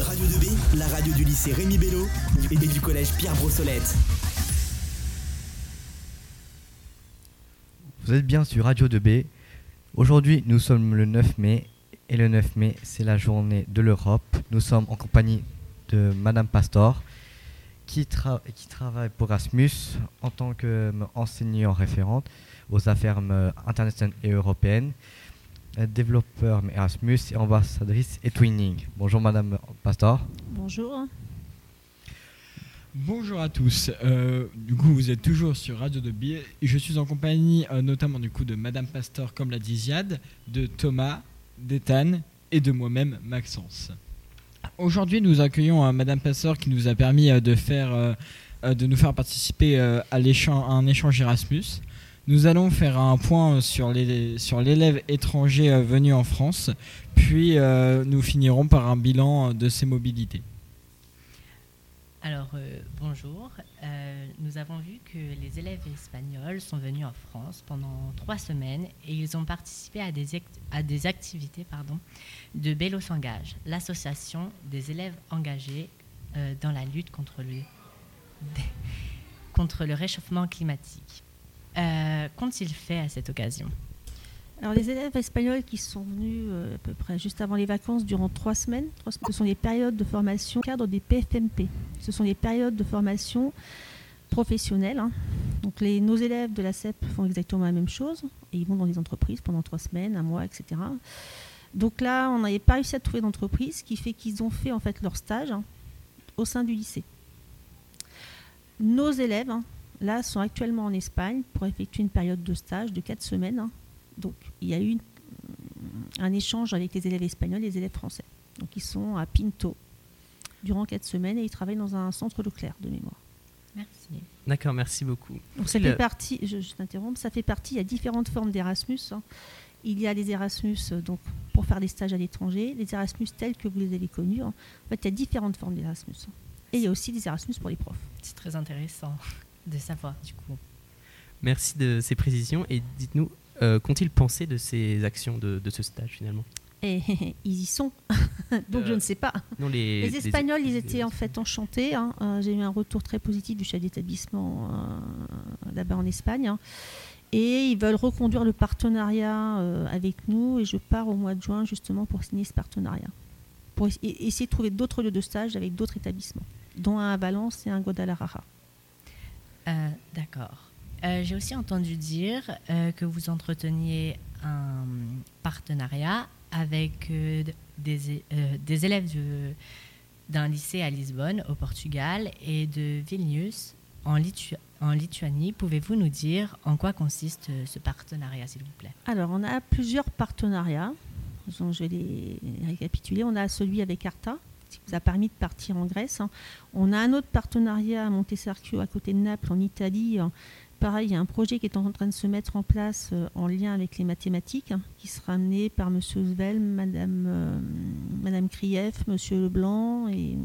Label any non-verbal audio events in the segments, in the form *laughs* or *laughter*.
Radio 2B, la radio du lycée Rémi Bello et du collège Pierre Brossolette. Vous êtes bien sur Radio 2B. Aujourd'hui, nous sommes le 9 mai et le 9 mai, c'est la journée de l'Europe. Nous sommes en compagnie de Madame Pastor qui, travaille pour Erasmus en tant qu'enseignante référente aux affaires internationales et européennes, développeur Erasmus et ambassadrice et Twinning. Bonjour Madame Pastor. Bonjour. Bonjour à tous. Euh, du coup, vous êtes toujours sur Radio de Biais. Je suis en compagnie euh, notamment du coup de Madame Pastor, comme l'a dit Ziad, de Thomas, d'Ethan et de moi-même, Maxence. Aujourd'hui, nous accueillons euh, Madame Pastor qui nous a permis de faire, de nous faire participer à, à un échange Erasmus. Nous allons faire un point sur l'élève étranger venu en France, puis nous finirons par un bilan de ses mobilités. Alors, euh, bonjour. Euh, nous avons vu que les élèves espagnols sont venus en France pendant trois semaines et ils ont participé à des, activités de Bello s'engage, l'association des élèves engagés euh, dans la lutte contre le *laughs* réchauffement climatique. Qu'ont-ils fait à cette occasion? Alors les élèves espagnols qui sont venus euh, à peu près juste avant les vacances durant trois semaines, ce sont des périodes de formation cadre des PFMP. Ce sont des périodes de formation professionnelle. Hein. Donc les, nos élèves de la CEP font exactement la même chose et ils vont dans des entreprises pendant trois semaines, un mois, etc. Donc là, on n'avait pas réussi à trouver d'entreprise, ce qui fait qu'ils ont fait en fait leur stage hein, au sein du lycée. Nos élèves, hein, là, sont actuellement en Espagne pour effectuer une période de stage de quatre semaines donc il y a eu un échange avec les élèves espagnols et les élèves français. Donc ils sont à Pinto durant quatre semaines et ils travaillent dans un centre Leclerc de mémoire. Merci. D'accord, merci beaucoup. Donc ça fait partie, je, t'interromps, ça fait partie, il y a différentes formes d'Erasmus. Hein. Il y a les Erasmus donc, pour faire des stages à l'étranger, les Erasmus tels que vous les avez connus. Hein. En fait, il y a différentes formes d'Erasmus. Hein. Et il y a aussi des Erasmus pour les profs. C'est très intéressant de savoir du coup. Merci de ces précisions et dites-nous, euh, qu'ont-ils pensé de ces actions de, ce stage finalement? Et, ils y sont, *laughs* donc je ne sais pas. les, Espagnols, ils étaient en fait enchantés. Hein. Euh, j'ai eu un retour très positif du chef d'établissement euh, là-bas en Espagne. Hein. Et ils veulent reconduire le partenariat avec nous. Et je pars au mois de juin justement pour signer ce partenariat. Pour essayer de trouver d'autres lieux de stage avec d'autres établissements, dont un à Valence et un à Guadalajara. D'accord. Euh, j'ai aussi entendu dire euh, que vous entreteniez un partenariat avec euh, des, élèves d'un lycée à Lisbonne, au Portugal, et de Vilnius, en, en Lituanie. Pouvez-vous nous dire en quoi consiste ce partenariat, s'il vous plaît? Alors, on a plusieurs partenariats. Je vais les récapituler. On a celui avec Arta, qui nous a permis de partir en Grèce. On a un autre partenariat à Montesarchio, à côté de Naples, en Italie, pareil, il y a un projet qui est en train de se mettre en place euh, en lien avec les mathématiques, hein, qui sera amené par M. Zvel, Mme, euh, Madame Krief, M. Leblanc et.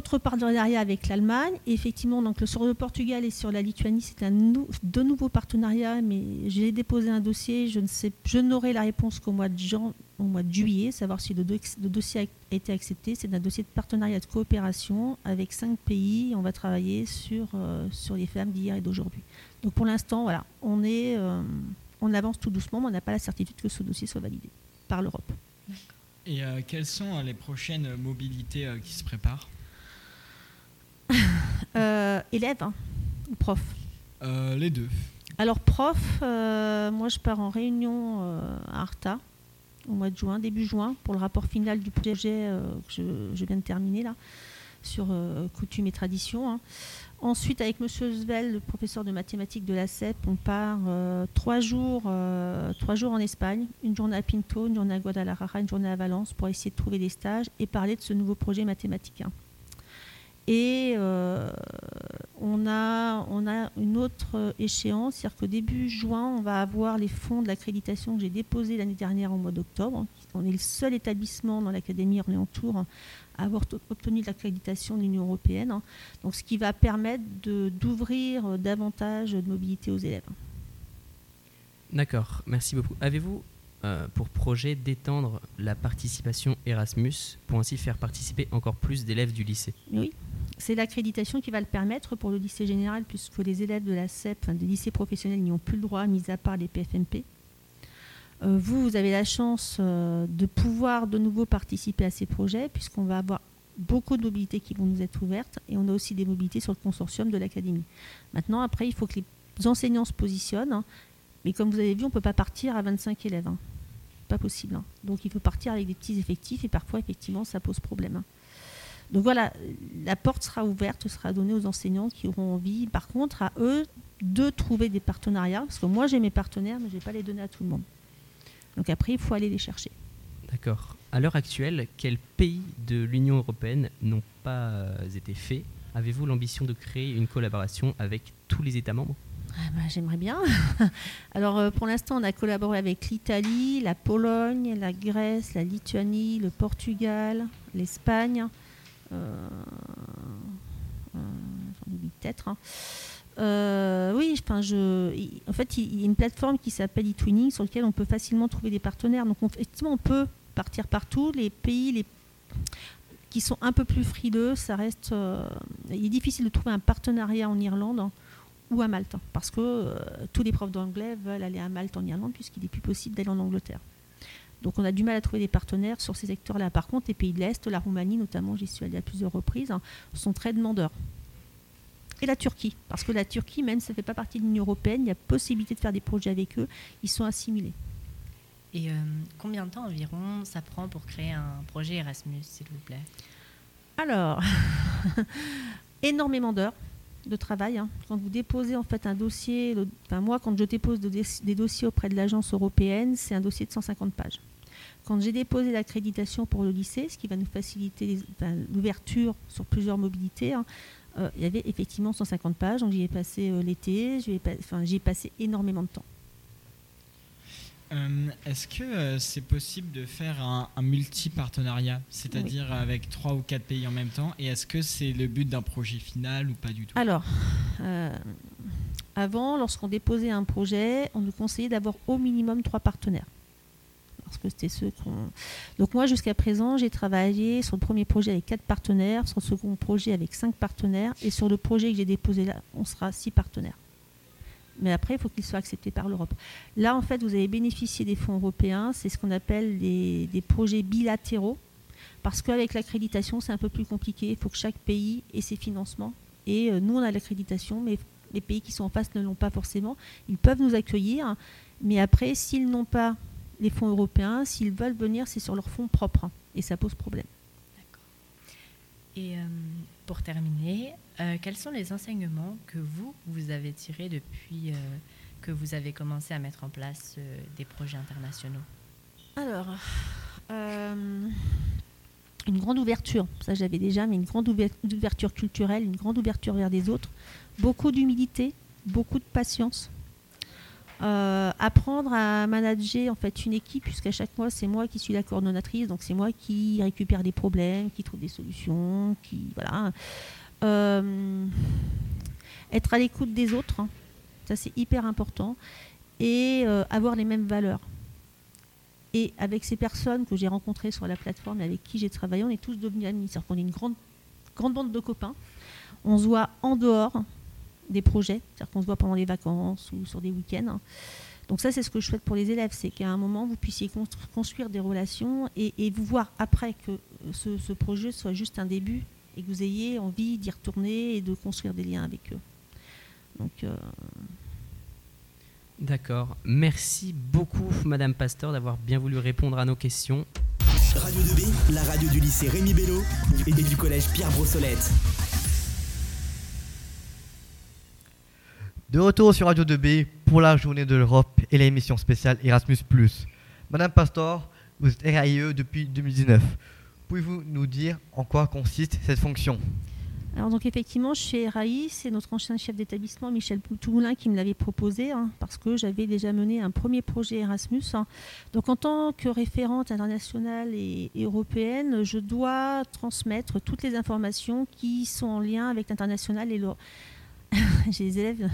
Autre partenariat avec l'Allemagne. effectivement, donc, sur le Portugal et sur la Lituanie, c'est un deux nouveaux partenariats, mais j'ai déposé un dossier. Je ne sais, je n'aurai la réponse qu'au mois de au mois de juillet, savoir si le, dossier a été accepté. C'est un dossier de partenariat de coopération avec cinq pays. On va travailler sur, euh, les femmes d'hier et d'aujourd'hui. Donc pour l'instant, voilà, euh, on avance tout doucement, mais on n'a pas la certitude que ce dossier soit validé par l'Europe. Et euh, quelles sont les prochaines mobilités qui se préparent? *laughs* élève hein, ou prof euh, Les deux. Alors prof, euh, moi je pars en réunion à Arta au mois de juin, début juin, pour le rapport final du projet que je, viens de terminer là, sur coutume et tradition. Hein. Ensuite, avec M. Svel, le professeur de mathématiques de la CEP, on part trois, jours, trois jours en Espagne, une journée à Pinto, une journée à Guadalajara, une journée à Valence, pour essayer de trouver des stages et parler de ce nouveau projet mathématique. Hein. Et euh, on, a, on a une autre échéance, c'est-à-dire qu'au début juin, on va avoir les fonds de l'accréditation que j'ai déposés l'année dernière au mois d'octobre. On est le seul établissement dans l'Académie Orléans-Tours à avoir obtenu l'accréditation de l'Union européenne. Donc, ce qui va permettre d'ouvrir davantage de mobilité aux élèves. D'accord, merci beaucoup. Avez-vous euh, pour projet d'étendre la participation Erasmus pour ainsi faire participer encore plus d'élèves du lycée? Oui, c'est l'accréditation qui va le permettre pour le lycée général, puisque les élèves de la CEP, enfin, des lycées professionnels, n'y ont plus le droit, mis à part les PFMP. Euh, vous, vous avez la chance euh, de pouvoir de nouveau participer à ces projets, puisqu'on va avoir beaucoup de mobilités qui vont nous être ouvertes, et on a aussi des mobilités sur le consortium de l'académie. Maintenant, après, il faut que les enseignants se positionnent, hein. mais comme vous avez vu, on ne peut pas partir à 25 élèves. hein. Pas possible. hein. Donc il faut partir avec des petits effectifs, et parfois, effectivement, ça pose problème. Donc voilà, la porte sera ouverte, sera donnée aux enseignants qui auront envie, par contre, à eux de trouver des partenariats, parce que moi j'ai mes partenaires, mais je ne vais pas les donner à tout le monde. Donc après, il faut aller les chercher. D'accord. À l'heure actuelle, quels pays de l'Union européenne n'ont pas euh, été faits? Avez-vous l'ambition de créer une collaboration avec tous les États membres? Ah bah, J'aimerais bien. *laughs* Alors euh, pour l'instant, on a collaboré avec l'Italie, la Pologne, la Grèce, la Lituanie, le Portugal, l'Espagne. Euh, euh, peut-être. hein. Euh, oui, je, en fait, il y a une plateforme qui s'appelle eTwinning sur laquelle on peut facilement trouver des partenaires. Donc, on- effectivement, on peut partir partout. Les pays les, qui sont un peu plus frileux, ça reste. il est difficile de trouver un partenariat en Irlande hein, ou à Malte, hein, parce que tous les profs d'anglais veulent aller à Malte en Irlande, puisqu'il n'est plus possible d'aller en Angleterre. Donc, on a du mal à trouver des partenaires sur ces secteurs-là. Par contre, les pays de l'Est, la Roumanie notamment, j'y suis allée à plusieurs reprises, hein, sont très demandeurs et la Turquie. Parce que la Turquie, même ça ne fait pas partie de l'Union européenne, il y a possibilité de faire des projets avec eux. Ils sont assimilés. Et euh, combien de temps environ ça prend pour créer un projet Erasmus, s'il vous plaît? Alors, *laughs* énormément d'heures de travail. hein. Quand vous déposez en fait un dossier, enfin moi quand je dépose de- des dossiers auprès de l'agence européenne, c'est un dossier de 150 pages. Quand j'ai déposé l'accréditation pour le lycée, ce qui va nous faciliter l'ouverture sur plusieurs mobilités, hein, euh, il y avait effectivement 150 pages, donc j'y ai passé euh, l'été, j'y ai passé énormément de temps. Euh, Est-ce que euh, c'est possible de faire un, un multi-partenariat, c'est-à-dire avec trois ou quatre pays en même temps? Et est-ce que c'est le but d'un projet final ou pas du tout? Alors, euh, avant, lorsqu'on déposait un projet, on nous conseillait d'avoir au minimum trois partenaires. Parce que c'était ceux qu'on. Donc, moi, jusqu'à présent, j'ai travaillé sur le premier projet avec quatre partenaires, sur le second projet avec cinq partenaires, et sur le projet que j'ai déposé là, on sera six partenaires. Mais après, il faut qu'il soit accepté par l'Europe. Là, en fait, vous avez bénéficié des fonds européens, c'est ce qu'on appelle des, projets bilatéraux. Parce qu'avec l'accréditation, c'est un peu plus compliqué. Il faut que chaque pays ait ses financements. Et euh, nous, on a l'accréditation, mais les pays qui sont en face ne l'ont pas forcément. Ils peuvent nous accueillir, mais après, s'ils n'ont pas les fonds européens, s'ils veulent venir, c'est sur leurs fonds propres. Et ça pose problème. Et euh, pour terminer, euh, quels sont les enseignements que vous, vous avez tirés depuis euh, que vous avez commencé à mettre en place euh, des projets internationaux? Alors, une grande ouverture, ça j'avais déjà, mais une grande ouver- ouverture culturelle, une grande ouverture vers des autres, beaucoup d'humilité, beaucoup de patience. Euh, apprendre à manager en fait une équipe puisqu'à chaque mois c'est moi qui suis la coordonnatrice donc c'est moi qui récupère des problèmes qui trouve des solutions qui voilà Euh, être à l'écoute des autres hein, ça c'est hyper important et euh, avoir les mêmes valeurs et avec ces personnes que j'ai rencontrées sur la plateforme et avec qui j'ai travaillé, on est tous devenus amis. C'est-à-dire qu'on est une grande, grande bande de copains. On se voit en dehors des projets, c'est-à-dire qu'on se voit pendant les vacances ou sur des week-ends. Donc ça, c'est ce que je souhaite pour les élèves, c'est qu'à un moment, vous puissiez constru- construire des relations et, et vous voir après que euh, ce, ce projet soit juste un début et que vous ayez envie d'y retourner et de construire des liens avec eux. Donc, euh, D'accord. Merci beaucoup, Madame Pasteur, d'avoir bien voulu répondre à nos questions. Radio 2B, la radio du lycée Rémi Bello et du collège Pierre Brossolette. De retour sur Radio 2B pour la journée de l'Europe et l'émission spéciale Erasmus. Madame Pastor, vous êtes RAIE depuis 2019. Pouvez-vous nous dire en quoi consiste cette fonction? Alors donc effectivement, chez RAI, c'est notre ancien chef d'établissement, Michel Poutoulin, qui me l'avait proposé, hein, parce que j'avais déjà mené un premier projet Erasmus. hein. Donc en tant que référente internationale et, et européenne, je dois transmettre toutes les informations qui sont en lien avec l'international et l'Europe. *laughs* J'ai des élèves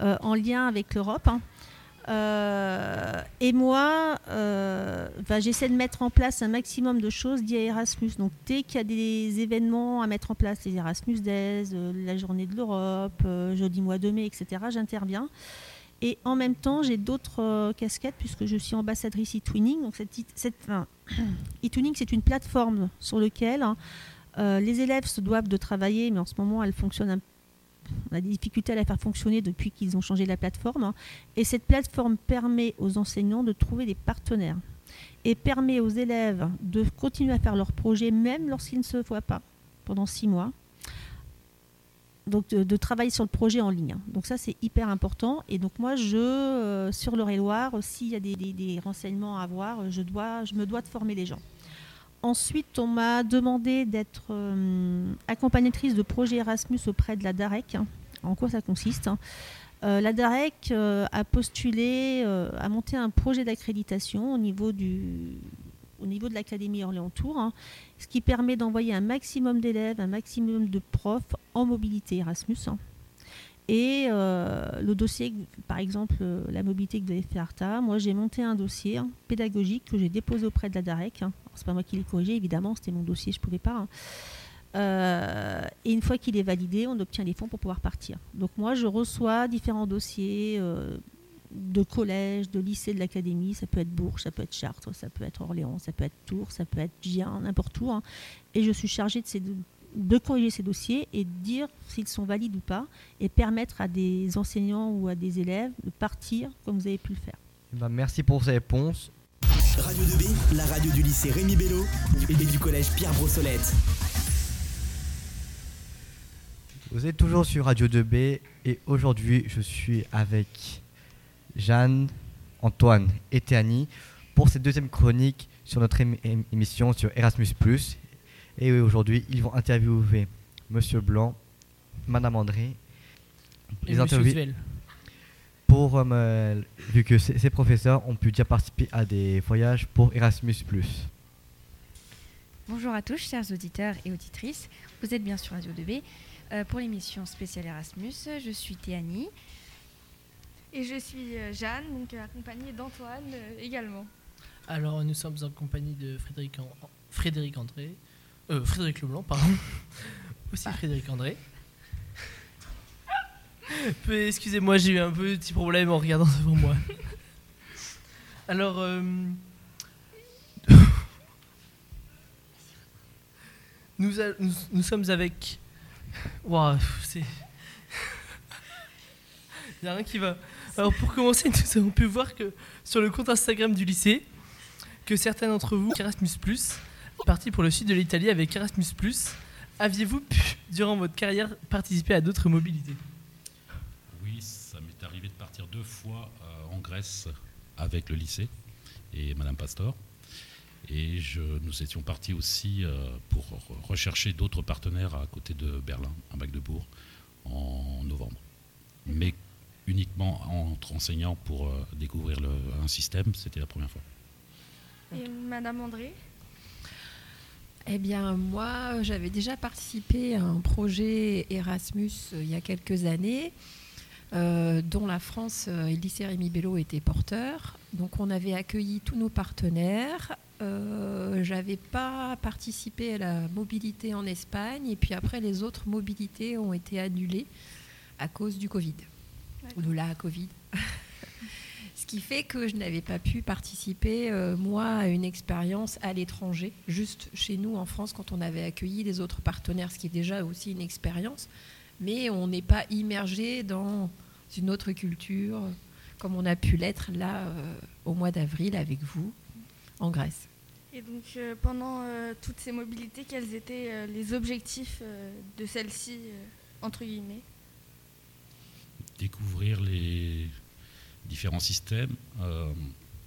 euh, en lien avec l'Europe. hein. Euh, et moi, euh, bah, j'essaie de mettre en place un maximum de choses liées à Erasmus. Donc dès qu'il y a des événements à mettre en place, les Erasmus Days, euh, la journée de l'Europe, jeudi mois de mai, etc., j'interviens. Et en même temps, j'ai d'autres casquettes puisque je suis ambassadrice e-twinning. Donc cette, *clears throat* c'est une plateforme sur laquelle hein, les élèves se doivent de travailler, mais en ce moment, elle fonctionne un on a des difficultés à la faire fonctionner depuis qu'ils ont changé la plateforme. Hein. Et cette plateforme permet aux enseignants de trouver des partenaires et permet aux élèves de continuer à faire leur projet même lorsqu'ils ne se voient pas pendant six mois. Donc de, travailler sur le projet en ligne. Donc ça c'est hyper important. Et donc moi je euh, sur le loire s'il y a des, renseignements à avoir, je me dois de former les gens. Ensuite, on m'a demandé d'être euh, accompagnatrice de projet Erasmus auprès de la DAREC. En quoi ça consiste euh, La DAREC euh, a postulé, a monté un projet d'accréditation au niveau du, au niveau de l'Académie Orléans-Tours, hein, ce qui permet d'envoyer un maximum d'élèves, un maximum de profs en mobilité Erasmus. Hein. Et le dossier, par exemple, la mobilité que vous avez fait Arta, moi j'ai monté un dossier hein, pédagogique que j'ai déposé auprès de la DAREC c'est pas moi qui l'ai corrigé, évidemment, c'était mon dossier, je ne pouvais pas. Hein. Euh, et une fois qu'il est validé, on obtient les fonds pour pouvoir partir. Donc moi, je reçois différents dossiers euh, de collège, de lycée, de l'académie. Ça peut être Bourges, ça peut être Chartres, ça peut être Orléans, ça peut être Tours, ça peut être Gien, n'importe où. Hein. Et je suis chargée de, ces, de corriger ces dossiers et de dire s'ils sont valides ou pas et permettre à des enseignants ou à des élèves de partir comme vous avez pu le faire. Eh ben, merci pour ces réponses. Radio 2B, la radio du lycée Rémi Bello et du collège Pierre Brossolette. Vous êtes toujours sur Radio 2B et aujourd'hui je suis avec Jeanne, Antoine et Théanie pour cette deuxième chronique sur notre émission sur Erasmus. Et aujourd'hui ils vont interviewer Monsieur Blanc, Madame André. Et les pour, euh, vu que ces, professeurs ont pu déjà participer à des voyages pour Erasmus. Bonjour à tous, chers auditeurs et auditrices. Vous êtes bien sur Radio 2B. Euh, pour l'émission spéciale Erasmus, je suis Théanie. Et je suis euh, Jeanne, donc accompagnée d'Antoine également. Alors, nous sommes en compagnie de Frédéric, Frédéric André. Frédéric Leblanc, pardon. *laughs* Aussi Frédéric André. *laughs* Excusez-moi, j'ai eu un petit problème en regardant *laughs* devant moi. Alors, euh, nous, nous, sommes avec. Waouh, c'est. Il n'y a rien qui va. Alors, pour commencer, nous avons pu voir que sur le compte Instagram du lycée, que certains d'entre vous, Erasmus, partis pour le sud de l'Italie avec Erasmus, aviez-vous pu, durant votre carrière, participer à d'autres mobilités? Deux fois euh, en Grèce avec le lycée et Madame Pastor. Et je, nous étions partis aussi euh, pour rechercher d'autres partenaires à côté de Berlin, à Magdebourg, en novembre. Mais uniquement entre enseignants pour euh, découvrir le, un système, c'était la première fois. Et Madame André? Eh bien, moi, j'avais déjà participé à un projet Erasmus il y a quelques années. Euh, dont la France euh, et le lycée Rémi Bello étaient porteurs. Donc on avait accueilli tous nos partenaires. Euh, J'avais pas participé à la mobilité en Espagne et puis après les autres mobilités ont été annulées à cause du Covid ou de la Covid. *laughs* Ce qui fait que je n'avais pas pu participer, euh, moi, à une expérience à l'étranger, juste chez nous en France, quand on avait accueilli les autres partenaires, ce qui est déjà aussi une expérience. Mais on n'est pas immergé dans une autre culture, comme on a pu l'être là euh, au mois d'avril avec vous en Grèce. Et donc euh, pendant euh, toutes ces mobilités, quels étaient les objectifs de celles-ci, entre guillemets? Découvrir les différents systèmes.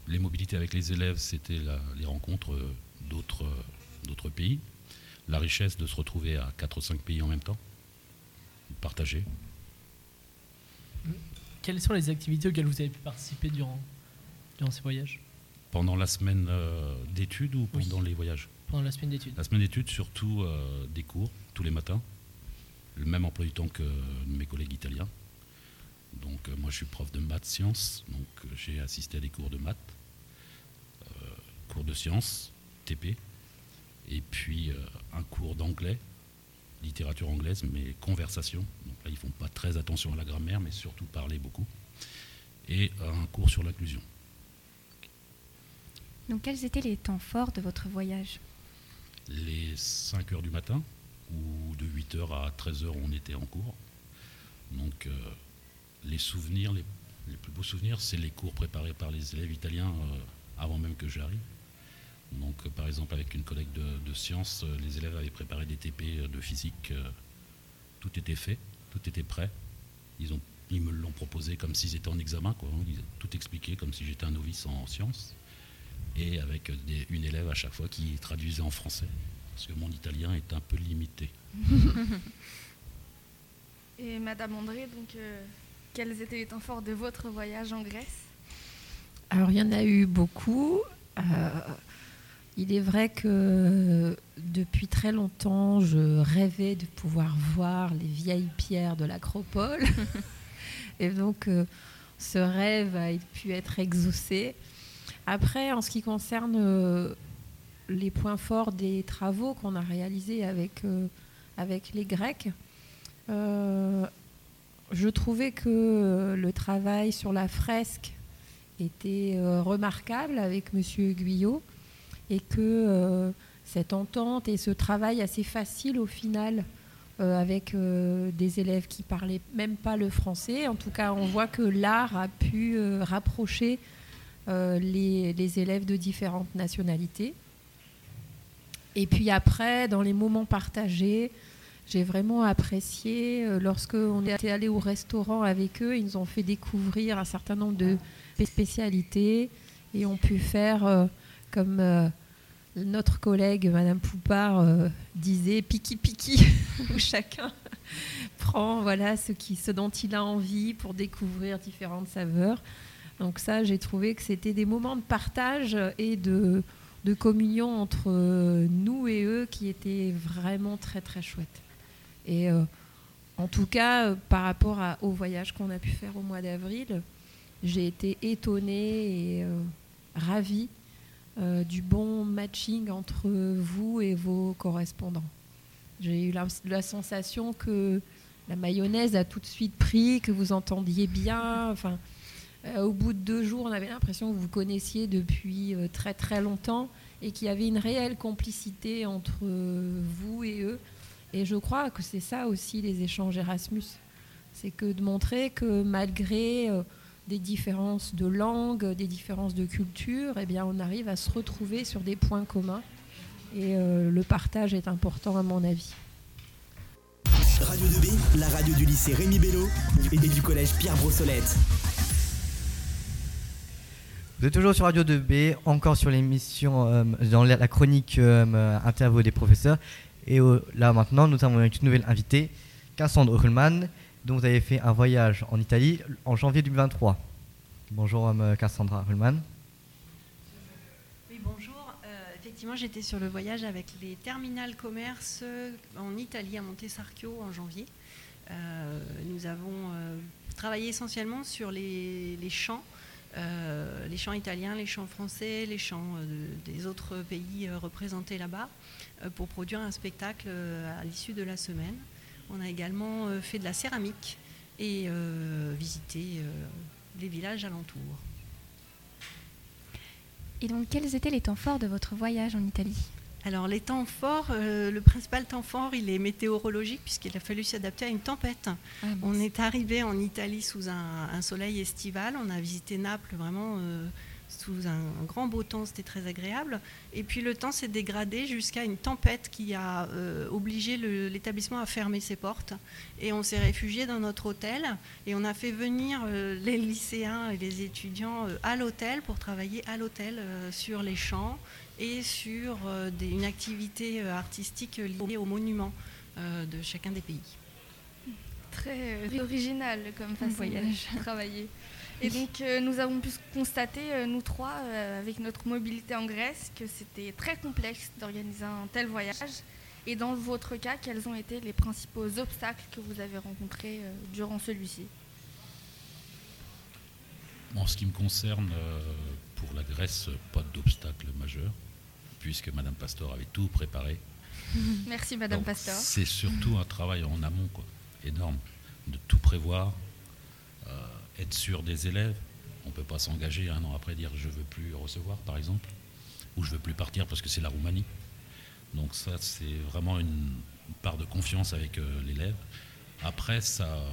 les mobilités avec les élèves, c'était les rencontres d'autres pays. La richesse de se retrouver à 4 ou 5 pays en même temps, partager. Quelles sont les activités auxquelles vous avez pu participer durant, durant ces voyages? Pendant la semaine euh, d'études ou pendant les voyages? Pendant la semaine d'études. La semaine d'études, surtout euh, des cours tous les matins, le même emploi du temps que mes collègues italiens. Donc moi je suis prof de maths sciences, donc j'ai assisté à des cours de maths, cours de sciences, TP, et puis un cours d'anglais, littérature anglaise, mais conversation. Donc là ils font pas très attention à la grammaire, mais surtout parler beaucoup, et un cours sur l'inclusion. Donc quels étaient les temps forts de votre voyage? Les 5 heures du matin, ou de 8 heures à 13 heures on était en cours. Donc euh, les souvenirs, les, plus beaux souvenirs, c'est les cours préparés par les élèves italiens euh, avant même que j'arrive. Donc euh, par exemple avec une collègue de, sciences, les élèves avaient préparé des TP de physique, tout était fait, tout était prêt. Ils, ont, ils me l'ont proposé comme s'ils étaient en examen, quoi. Ils ont tout expliqué comme si j'étais un novice en sciences et avec une élève à chaque fois qui traduisait en français, parce que mon italien est un peu limité. *laughs* *laughs* et Madame André, donc, euh, quels étaient les temps forts de votre voyage en Grèce? Alors, il y en a eu beaucoup. Euh, il est vrai que depuis très longtemps, je rêvais de pouvoir voir les vieilles pierres de l'Acropole. *laughs* et donc, euh, ce rêve a pu être exaucé. Après, en ce qui concerne euh, les points forts des travaux qu'on a réalisés avec, euh, avec les Grecs, je trouvais que le travail sur la fresque était remarquable avec M. Guyot et que cette entente et ce travail assez facile au final avec des élèves qui parlaient même pas le français. En tout cas, on voit que l'art a pu rapprocher euh, les, élèves de différentes nationalités. Et puis après, dans les moments partagés, j'ai vraiment apprécié euh, lorsque on est allé au restaurant avec eux, ils nous ont fait découvrir un certain nombre de spécialités et ont pu faire euh, comme notre collègue Madame Poupard disait piki piki *laughs* où chacun *laughs* prend voilà ce qui ce dont il a envie pour découvrir différentes saveurs. Donc ça, j'ai trouvé que c'était des moments de partage et de, communion entre nous et eux qui étaient vraiment très très chouettes. Et euh, en tout cas, euh, par rapport au voyage qu'on a pu faire au mois d'avril, j'ai été étonnée et euh, ravie du bon matching entre vous et vos correspondants. J'ai eu la, sensation que la mayonnaise a tout de suite pris, que vous entendiez bien. Enfin, au bout de deux jours, on avait l'impression que vous vous connaissiez depuis très très longtemps et qu'il y avait une réelle complicité entre vous et eux. Et je crois que c'est ça aussi les échanges Erasmus. C'est que de montrer que malgré des différences de langue, des différences de culture, eh bien, on arrive à se retrouver sur des points communs. Et le partage est important à mon avis. Radio 2B, la radio du lycée Rémi Bello et du collège Pierre Brossolette. Vous êtes toujours sur Radio 2B, encore sur l'émission, euh, dans la, chronique euh, interview des professeurs. Et là maintenant, nous avons une nouvelle invitée, Cassandre Ruhlmann, dont vous avez fait un voyage en Italie en janvier 2023. Bonjour euh, Cassandra Ruhlmann. Oui, bonjour. effectivement, j'étais sur le voyage avec les terminales commerce en Italie, à Montesarchio, en janvier. nous avons travaillé essentiellement sur les champs euh, les chants italiens, les chants français, les chants euh, des autres pays euh, représentés là-bas, pour produire un spectacle à l'issue de la semaine. On a également fait de la céramique et visité les villages alentours. Et donc, quels étaient les temps forts de votre voyage en Italie? Alors les temps forts, le principal temps fort, il est météorologique puisqu'il a fallu s'adapter à une tempête. Ah, on est arrivé en Italie sous un, soleil estival, on a visité Naples vraiment sous un, grand beau temps, c'était très agréable. Et puis le temps s'est dégradé jusqu'à une tempête qui a obligé l'établissement à fermer ses portes. Et on s'est réfugié dans notre hôtel et on a fait venir les lycéens et les étudiants à l'hôtel pour travailler à l'hôtel sur les champs et sur euh, une activité euh, artistique liée aux monuments euh, de chacun des pays. Très original comme façon de *laughs* travailler. Et donc nous avons pu constater, nous trois, avec notre mobilité en Grèce, que c'était très complexe d'organiser un tel voyage. Et dans votre cas, quels ont été les principaux obstacles que vous avez rencontrés durant celui-ci? En ce qui me concerne, euh, pour la Grèce, pas d'obstacle majeur, puisque Madame Pastor avait tout préparé. *laughs* Merci Madame Donc, Pasteur. C'est surtout un travail en amont, quoi, énorme, de tout prévoir, euh, être sûr des élèves. On ne peut pas s'engager un an après dire je veux plus recevoir, par exemple, ou je veux plus partir parce que c'est la Roumanie. Donc ça, c'est vraiment une part de confiance avec euh, l'élève. Après, ça,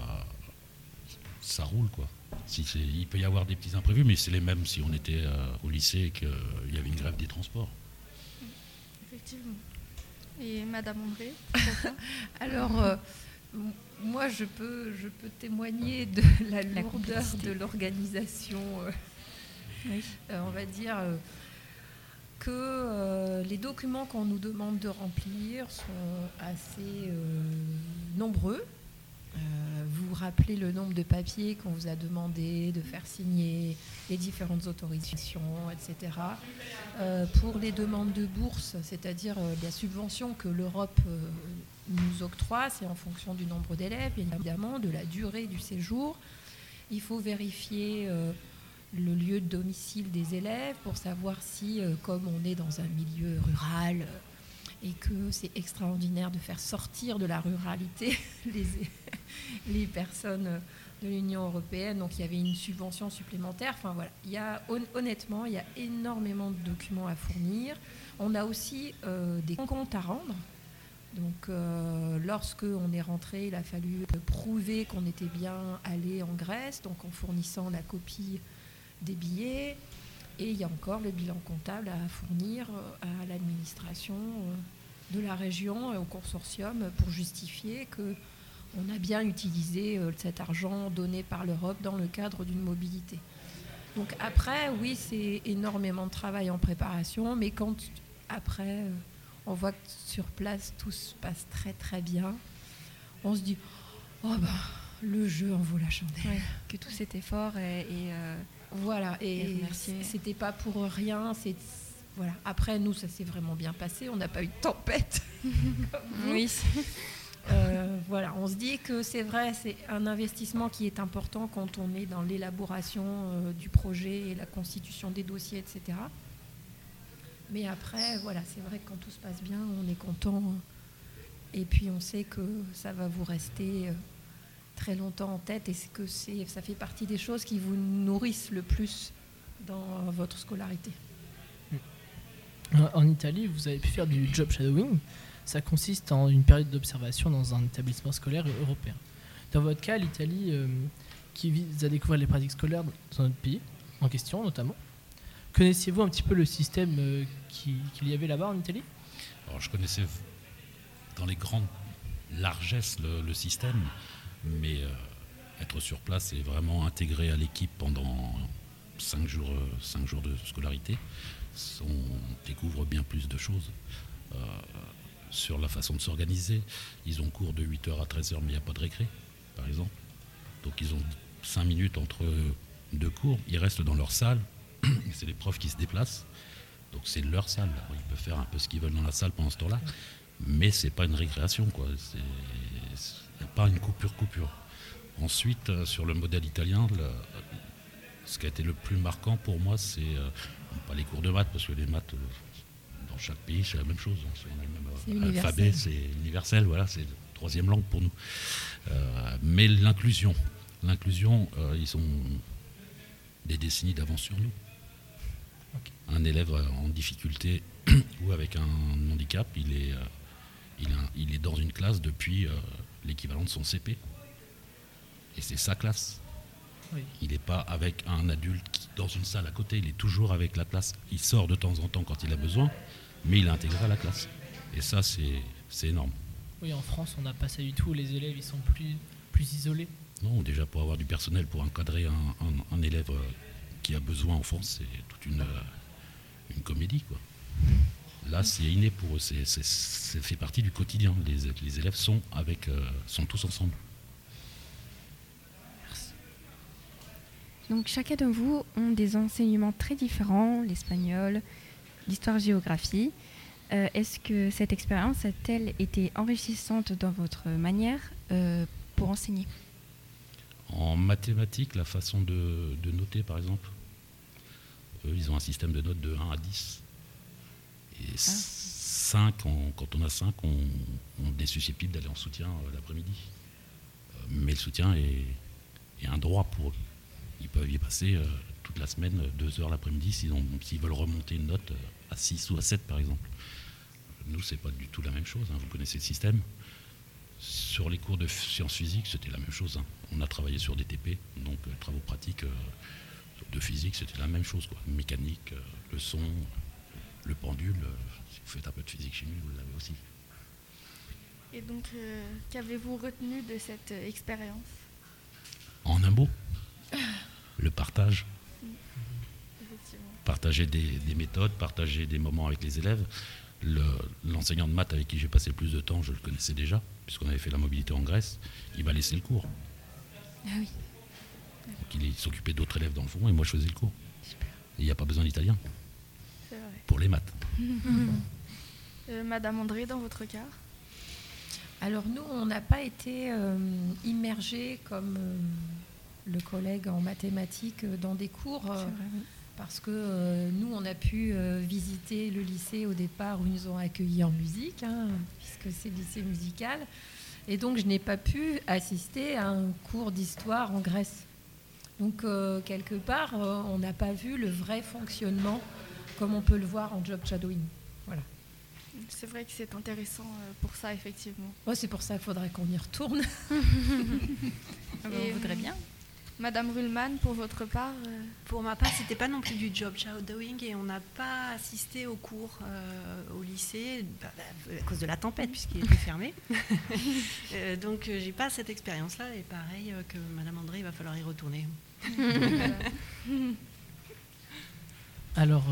ça roule, quoi. Si il peut y avoir des petits imprévus, mais c'est les mêmes si on était euh, au lycée et qu'il y avait une grève des transports. Effectivement. Et Madame André *laughs* Alors, euh, moi, je peux, je peux témoigner de *laughs* la La lourdeur de l'organisation. euh, euh, on va dire que les documents qu'on nous demande de remplir sont assez nombreux. Euh, vous rappelez le nombre de papiers qu'on vous a demandé de faire signer, les différentes autorisations, etc. Euh, pour les demandes de bourse, c'est-à-dire euh, la subvention que l'Europe nous octroie, c'est en fonction du nombre d'élèves, évidemment, de la durée du séjour. Il faut vérifier le lieu de domicile des élèves pour savoir si, comme on est dans un milieu rural et que c'est extraordinaire de faire sortir de la ruralité *laughs* les, les personnes de l'Union européenne, donc il y avait une subvention supplémentaire. Enfin voilà, il y a hon- honnêtement, il y a énormément de documents à fournir. On a aussi euh, des comptes à rendre. Donc, euh, lorsque on est rentré, il a fallu prouver qu'on était bien allé en Grèce, donc en fournissant la copie des billets. Et il y a encore le bilan comptable à fournir euh, à l'administration euh, de la région et au consortium pour justifier que on a bien utilisé euh, cet argent donné par l'Europe dans le cadre d'une mobilité. Donc après, oui, c'est énormément de travail en préparation, mais quand après on voit que sur place tout se passe très très bien, on se dit oh bah le jeu en vaut la chandelle. Que tout cet effort et, Voilà, Et c'était pas pour rien. C'est voilà. Après nous, ça s'est vraiment bien passé. On n'a pas eu de tempête. *laughs* oui, Euh, voilà, on se dit que c'est vrai, c'est un investissement qui est important quand on est dans l'élaboration euh, du projet et la constitution des dossiers, etc. Mais après, voilà, c'est vrai que quand tout se passe bien, on est content. Et puis on sait que ça va vous rester euh, très longtemps en tête et que c'est, ça fait partie des choses qui vous nourrissent le plus dans votre scolarité. En- Italie, vous avez pu faire du job shadowing. Ça consiste en une période d'observation dans un établissement scolaire européen. Dans votre cas, l'Italie, euh, qui vise à découvrir les pratiques scolaires dans notre pays, en question notamment, connaissiez-vous un petit peu le système euh, qui- qu'il y avait là-bas en Italie? Alors je connaissais dans les grandes largesses le, le système, mais euh, être sur place et vraiment intégré à l'équipe pendant 5 jours, euh, jours de scolarité, on découvre bien plus de choses. Euh, sur la façon de s'organiser, ils ont cours de 8h à 13h, mais il n'y a pas de récré, par exemple. Donc ils ont 5 minutes entre deux cours, ils restent dans leur salle, *clears throat* c'est les profs qui se déplacent. Donc c'est leur salle. Ils peuvent faire un peu ce qu'ils veulent dans la salle pendant ce temps-là. Mais c'est pas une récréation, quoi. C'est- pas une coupure coupure. Ensuite, euh, sur le modèle italien, le- ce qui a été le plus marquant pour moi, c'est euh, pas les cours de maths, parce que les maths, euh, dans chaque pays, c'est la même chose. hein. C'est même C'est universel. alphabet, c'est universel, voilà, c'est la troisième langue pour nous. Euh, mais l'inclusion, l'inclusion, euh, ils ont des décennies d'avance sur nous un élève en difficulté *clears throat* ou avec un handicap, il est, euh, il, a- il est dans une classe depuis euh, l'équivalent de son CP. Et c'est sa classe. Oui. Il n'est pas avec un adulte qui- dans une salle à côté, il est toujours avec la classe. Il sort de temps en temps quand il a besoin, mais il est intégré à la classe. Et ça, c'est énorme. Oui, en France, on n'a pas ça du tout. Les élèves, ils sont plus, plus isolés. Non, déjà pour avoir du personnel pour encadrer un, un- un élève euh, qui a besoin en France, c'est toute une, euh, une comédie. Quoi. Là, c'est inné pour eux, c'est, ça fait partie du quotidien. Les, les élèves sont, avec, euh, sont tous ensemble. Donc chacun de vous ont des enseignements très différents, l'espagnol, l'histoire-géographie. Euh, Est-ce que cette expérience a-t-elle été enrichissante dans votre manière euh, pour enseigner? En mathématiques, la façon de, noter, par exemple, eux, ils ont un système de notes de 1 à 10. Et 5, ah. quand on a 5, on, est susceptible d'aller en soutien euh, l'après-midi. Euh, mais le soutien est, un droit pour eux. Ils peuvent y passer euh, toute la semaine, 2 heures l'après-midi, s'ils veulent remonter une note à 6 ou à 7, par exemple. Nous, c'est pas du tout la même chose. Hein. Vous connaissez le système. Sur les cours de sciences physiques, c'était la même chose. Hein. On a travaillé sur des TP, donc travaux pratiques de physique, c'était la même chose. Quoi. Mécanique, le son, le pendule. si vous faites un peu de physique chimie, vous l'avez aussi. Et donc, qu'avez-vous retenu de cette expérience? En un mot, *laughs* le partage. Partager des, des, méthodes, partager des moments avec les élèves l'enseignant de maths avec qui j'ai passé le plus de temps, je le connaissais déjà, puisqu'on avait fait la mobilité en Grèce, il m'a laissé le cours. Ah oui. Donc il s'occupait d'autres élèves dans le fond et moi je faisais le cours. Et il n'y a pas besoin d'italien. Pour les maths. *laughs* Euh, Madame André, dans votre cas Alors nous, on n'a pas été euh, immergés comme euh, le collègue en mathématiques dans des cours parce que euh, nous, on a pu euh, visiter le lycée au départ où ils nous ont accueillis en musique, hein, puisque c'est le lycée musical. Et donc, je n'ai pas pu assister à un cours d'histoire en Grèce. Donc, euh, quelque part, on n'a pas vu le vrai fonctionnement comme on peut le voir en job shadowing. Voilà. C'est vrai que c'est intéressant pour ça, effectivement. c'est pour ça qu'il faudrait qu'on y retourne. *laughs* Ah on voudrait bien. Madame Ruhlmann, pour votre part euh, Pour ma part, c'était pas non plus du job shadowing et on n'a pas assisté au cours euh, au lycée bah, bah, à cause de la tempête puisqu'il était fermé. *laughs* Euh, donc j'ai pas cette expérience-là et pareil que Madame André, il va falloir y retourner. *laughs* Alors,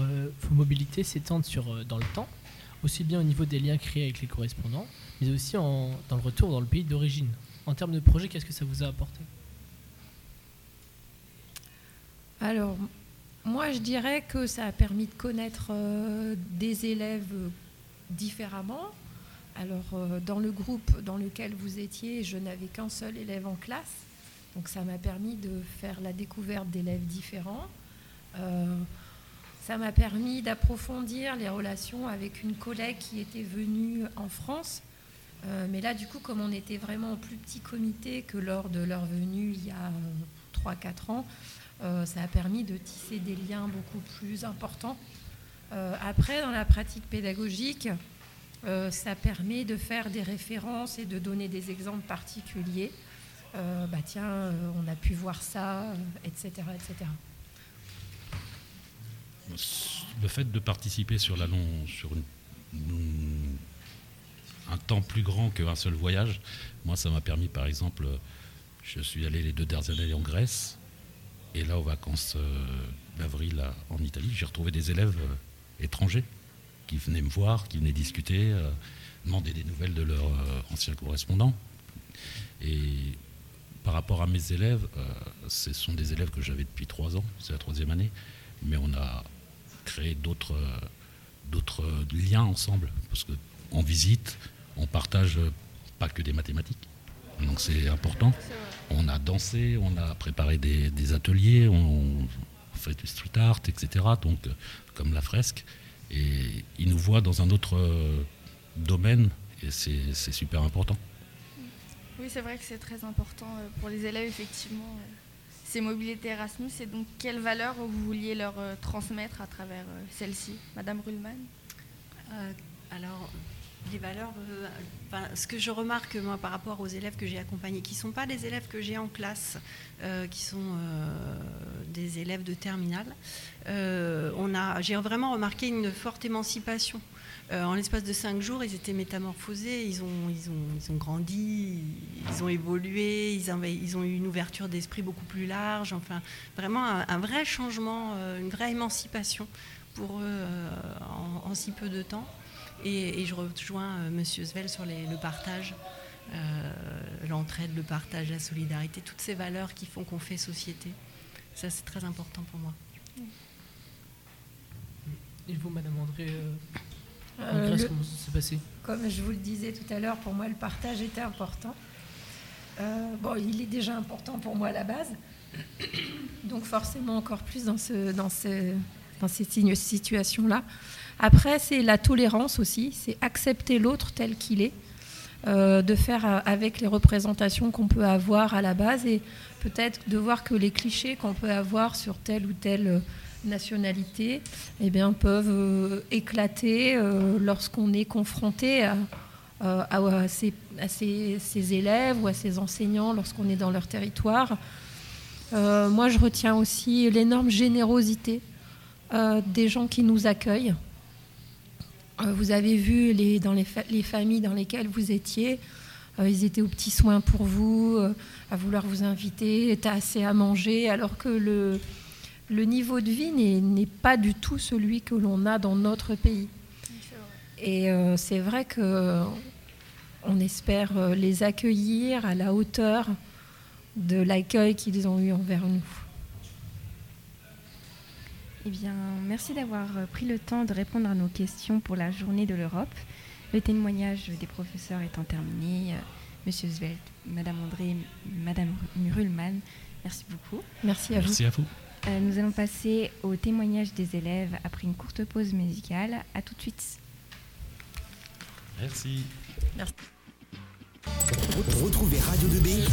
vos mobilités s'étendent sur dans le temps, aussi bien au niveau des liens créés avec les correspondants, mais aussi dans le retour dans le pays d'origine. En termes de projet, qu'est-ce que ça vous a apporté? Alors, moi, je dirais que ça a permis de connaître euh, des élèves différemment. Alors, euh, dans le groupe dans lequel vous étiez, je n'avais qu'un seul élève en classe. Donc, ça m'a permis de faire la découverte d'élèves différents. Euh, ça m'a permis d'approfondir les relations avec une collègue qui était venue en France. mais là, du coup, comme on était vraiment en plus petit comité que lors de leur venue il y a 3-4 ans, euh, ça a permis de tisser des liens beaucoup plus importants. Euh, après, dans la pratique pédagogique, euh, ça permet de faire des références et de donner des exemples particuliers. bah tiens, on a pu voir ça, etc., etc. Le fait de participer sur la sur un temps plus grand qu'un seul voyage, moi, ça m'a permis, par exemple, je suis allé les deux dernières années en Grèce. Et là, aux vacances euh, d'avril en Italie, j'ai retrouvé des élèves euh, étrangers qui venaient me voir, qui venaient discuter, euh, demander des nouvelles de leurs anciens correspondants. Et par rapport à mes élèves, ce sont des élèves que j'avais depuis trois ans, c'est la troisième année, mais on a créé d'autres d'autres liens ensemble, parce qu'en visite, on partage pas que des mathématiques, donc c'est important. On a dansé, on a préparé des, ateliers, on, fait du street art, etc. Donc, comme la fresque. Et ils nous voient dans un autre euh, domaine et c'est super important. Oui, c'est vrai que c'est très important euh, pour les élèves, effectivement, ces mobilités Erasmus. Et donc, quelles valeurs vous vouliez leur transmettre à travers celle-ci? Madame Ruhlmann? Alors, les valeurs, euh, ce que je remarque moi par rapport aux élèves que j'ai accompagnés, qui ne sont pas les élèves que j'ai en classe, euh, qui sont euh, des élèves de terminale, on a, j'ai vraiment remarqué une forte émancipation. En l'espace de cinq jours, ils étaient métamorphosés, ils ont, ils ont, ils ont grandi, ils ont évolué, ils, ont eu une ouverture d'esprit beaucoup plus large, enfin vraiment un, vrai changement, une vraie émancipation pour eux en si peu de temps. Et, je rejoins euh, Monsieur Svel sur le partage, euh, l'entraide, le partage, la solidarité, toutes ces valeurs qui font qu'on fait société. Ça, c'est très important pour moi. Et vous, Madame André, euh, comment ça s'est passé? Comme je vous le disais tout à l'heure, pour moi, le partage était important. bon, il est déjà important pour moi à la base, donc forcément encore plus dans, ce, dans, ce, dans ces situations-là. Après, c'est la tolérance aussi, c'est accepter l'autre tel qu'il est, euh, de faire avec les représentations qu'on peut avoir à la base et peut-être de voir que les clichés qu'on peut avoir sur telle ou telle nationalité eh bien, peuvent euh, éclater euh, lorsqu'on est confronté à, à, ces, élèves ou à ces enseignants lorsqu'on est dans leur territoire. moi, je retiens aussi l'énorme générosité des gens qui nous accueillent. Euh, vous avez vu les, dans les, familles dans lesquelles vous étiez, euh, ils étaient aux petits soins pour vous, euh, à vouloir vous inviter, étaient assez à manger, alors que le, le niveau de vie n'est pas du tout celui que l'on a dans notre pays. Et c'est vrai que on espère les accueillir à la hauteur de l'accueil qu'ils ont eu envers nous. Eh bien, merci d'avoir euh, pris le temps de répondre à nos questions pour la journée de l'Europe. Le témoignage des professeurs étant terminé, euh, Monsieur Zvelt, Madame André, Madame Murulman, merci beaucoup. Merci à vous. Merci à vous. Euh, nous allons passer au témoignage des élèves après une courte pause musicale. À tout de suite. Merci. Merci. Retrouvez Radio 2B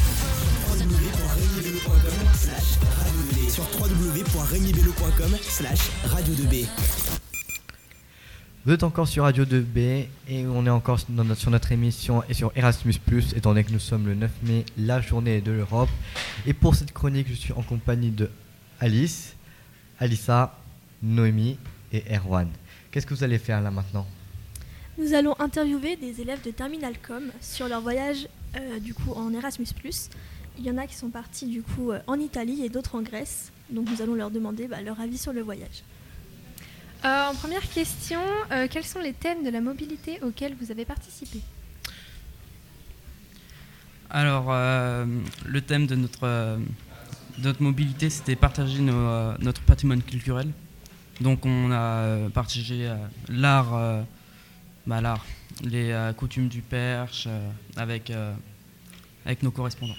sur www.regnibello.com slash radio 2B. Vous êtes encore sur Radio 2B et on est encore sur notre émission et sur Erasmus+, étant donné que nous sommes le 9 mai, la journée de l'Europe. Et pour cette chronique, je suis en compagnie de Alice, Alissa, Noémie et Erwan. Qu'est-ce que vous allez faire là maintenant? Nous allons interviewer des élèves de Terminalcom sur leur voyage euh, du coup en Erasmus+. Il y en a qui sont partis du coup euh, en Italie et d'autres en Grèce. Donc nous allons leur demander bah, leur avis sur le voyage. Euh, en première question, euh, quels sont les thèmes de la mobilité auxquels vous avez participé? Alors, le thème de notre, notre mobilité, c'était partager notre patrimoine culturel. Donc on a partagé l'art, bah, l'art, les coutumes du Perche avec, avec nos correspondants.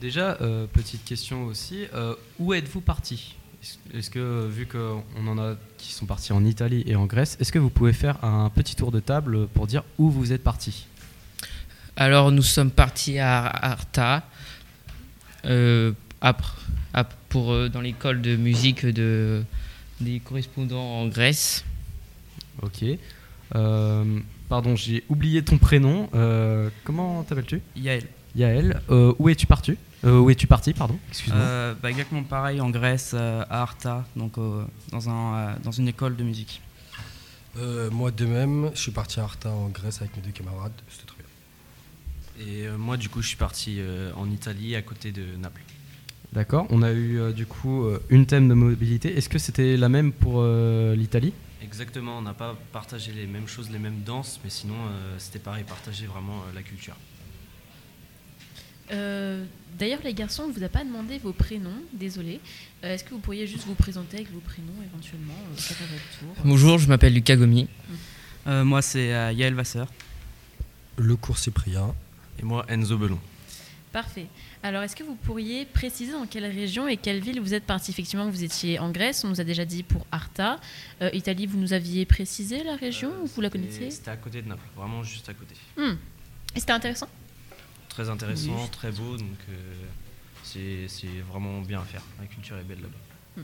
Déjà, euh, petite question aussi, euh, où êtes-vous parti? Est-ce que, vu qu'on en a qui sont partis en Italie et en Grèce, est-ce que vous pouvez faire un petit tour de table pour dire où vous êtes parti? Alors, nous sommes partis à Arta, euh, pour, dans l'école de musique de, des correspondants en Grèce. Ok. pardon, j'ai oublié ton prénom. comment t'appelles-tu? Yael. Yael, où es-tu parti? Euh, où es-tu parti, pardon? Excuse-moi. Euh, bah, exactement pareil en Grèce, euh, à Arta, donc dans, un, dans une école de musique. moi de même, je suis parti à Arta en Grèce avec mes deux camarades, c'était très Et moi du coup je suis parti en Italie à côté de Naples. D'accord, on a eu du coup une thème de mobilité. Est-ce que c'était la même pour l'Italie? Exactement, on n'a pas partagé les mêmes choses, les mêmes danses, mais sinon c'était pareil, partager vraiment la culture. Euh, d'ailleurs, les garçons, on ne vous a pas demandé vos prénoms, désolé. Euh, est-ce que vous pourriez juste vous présenter avec vos prénoms éventuellement euh, Bonjour, je m'appelle Lucas Gomi. moi, c'est Yael Vasseur. Le cours Cyprien. Et moi, Enzo Belon. Parfait. Alors, est-ce que vous pourriez préciser dans quelle région et quelle ville vous êtes parti? Effectivement, vous étiez en Grèce, on nous a déjà dit pour Arta. Italie, vous nous aviez précisé la région ou vous la connaissiez? C'était à côté de Naples, vraiment juste à côté. Hmm. Et c'était intéressant? Très intéressant, très beau, donc euh, c'est vraiment bien à faire. La culture est belle là-bas. Hmm.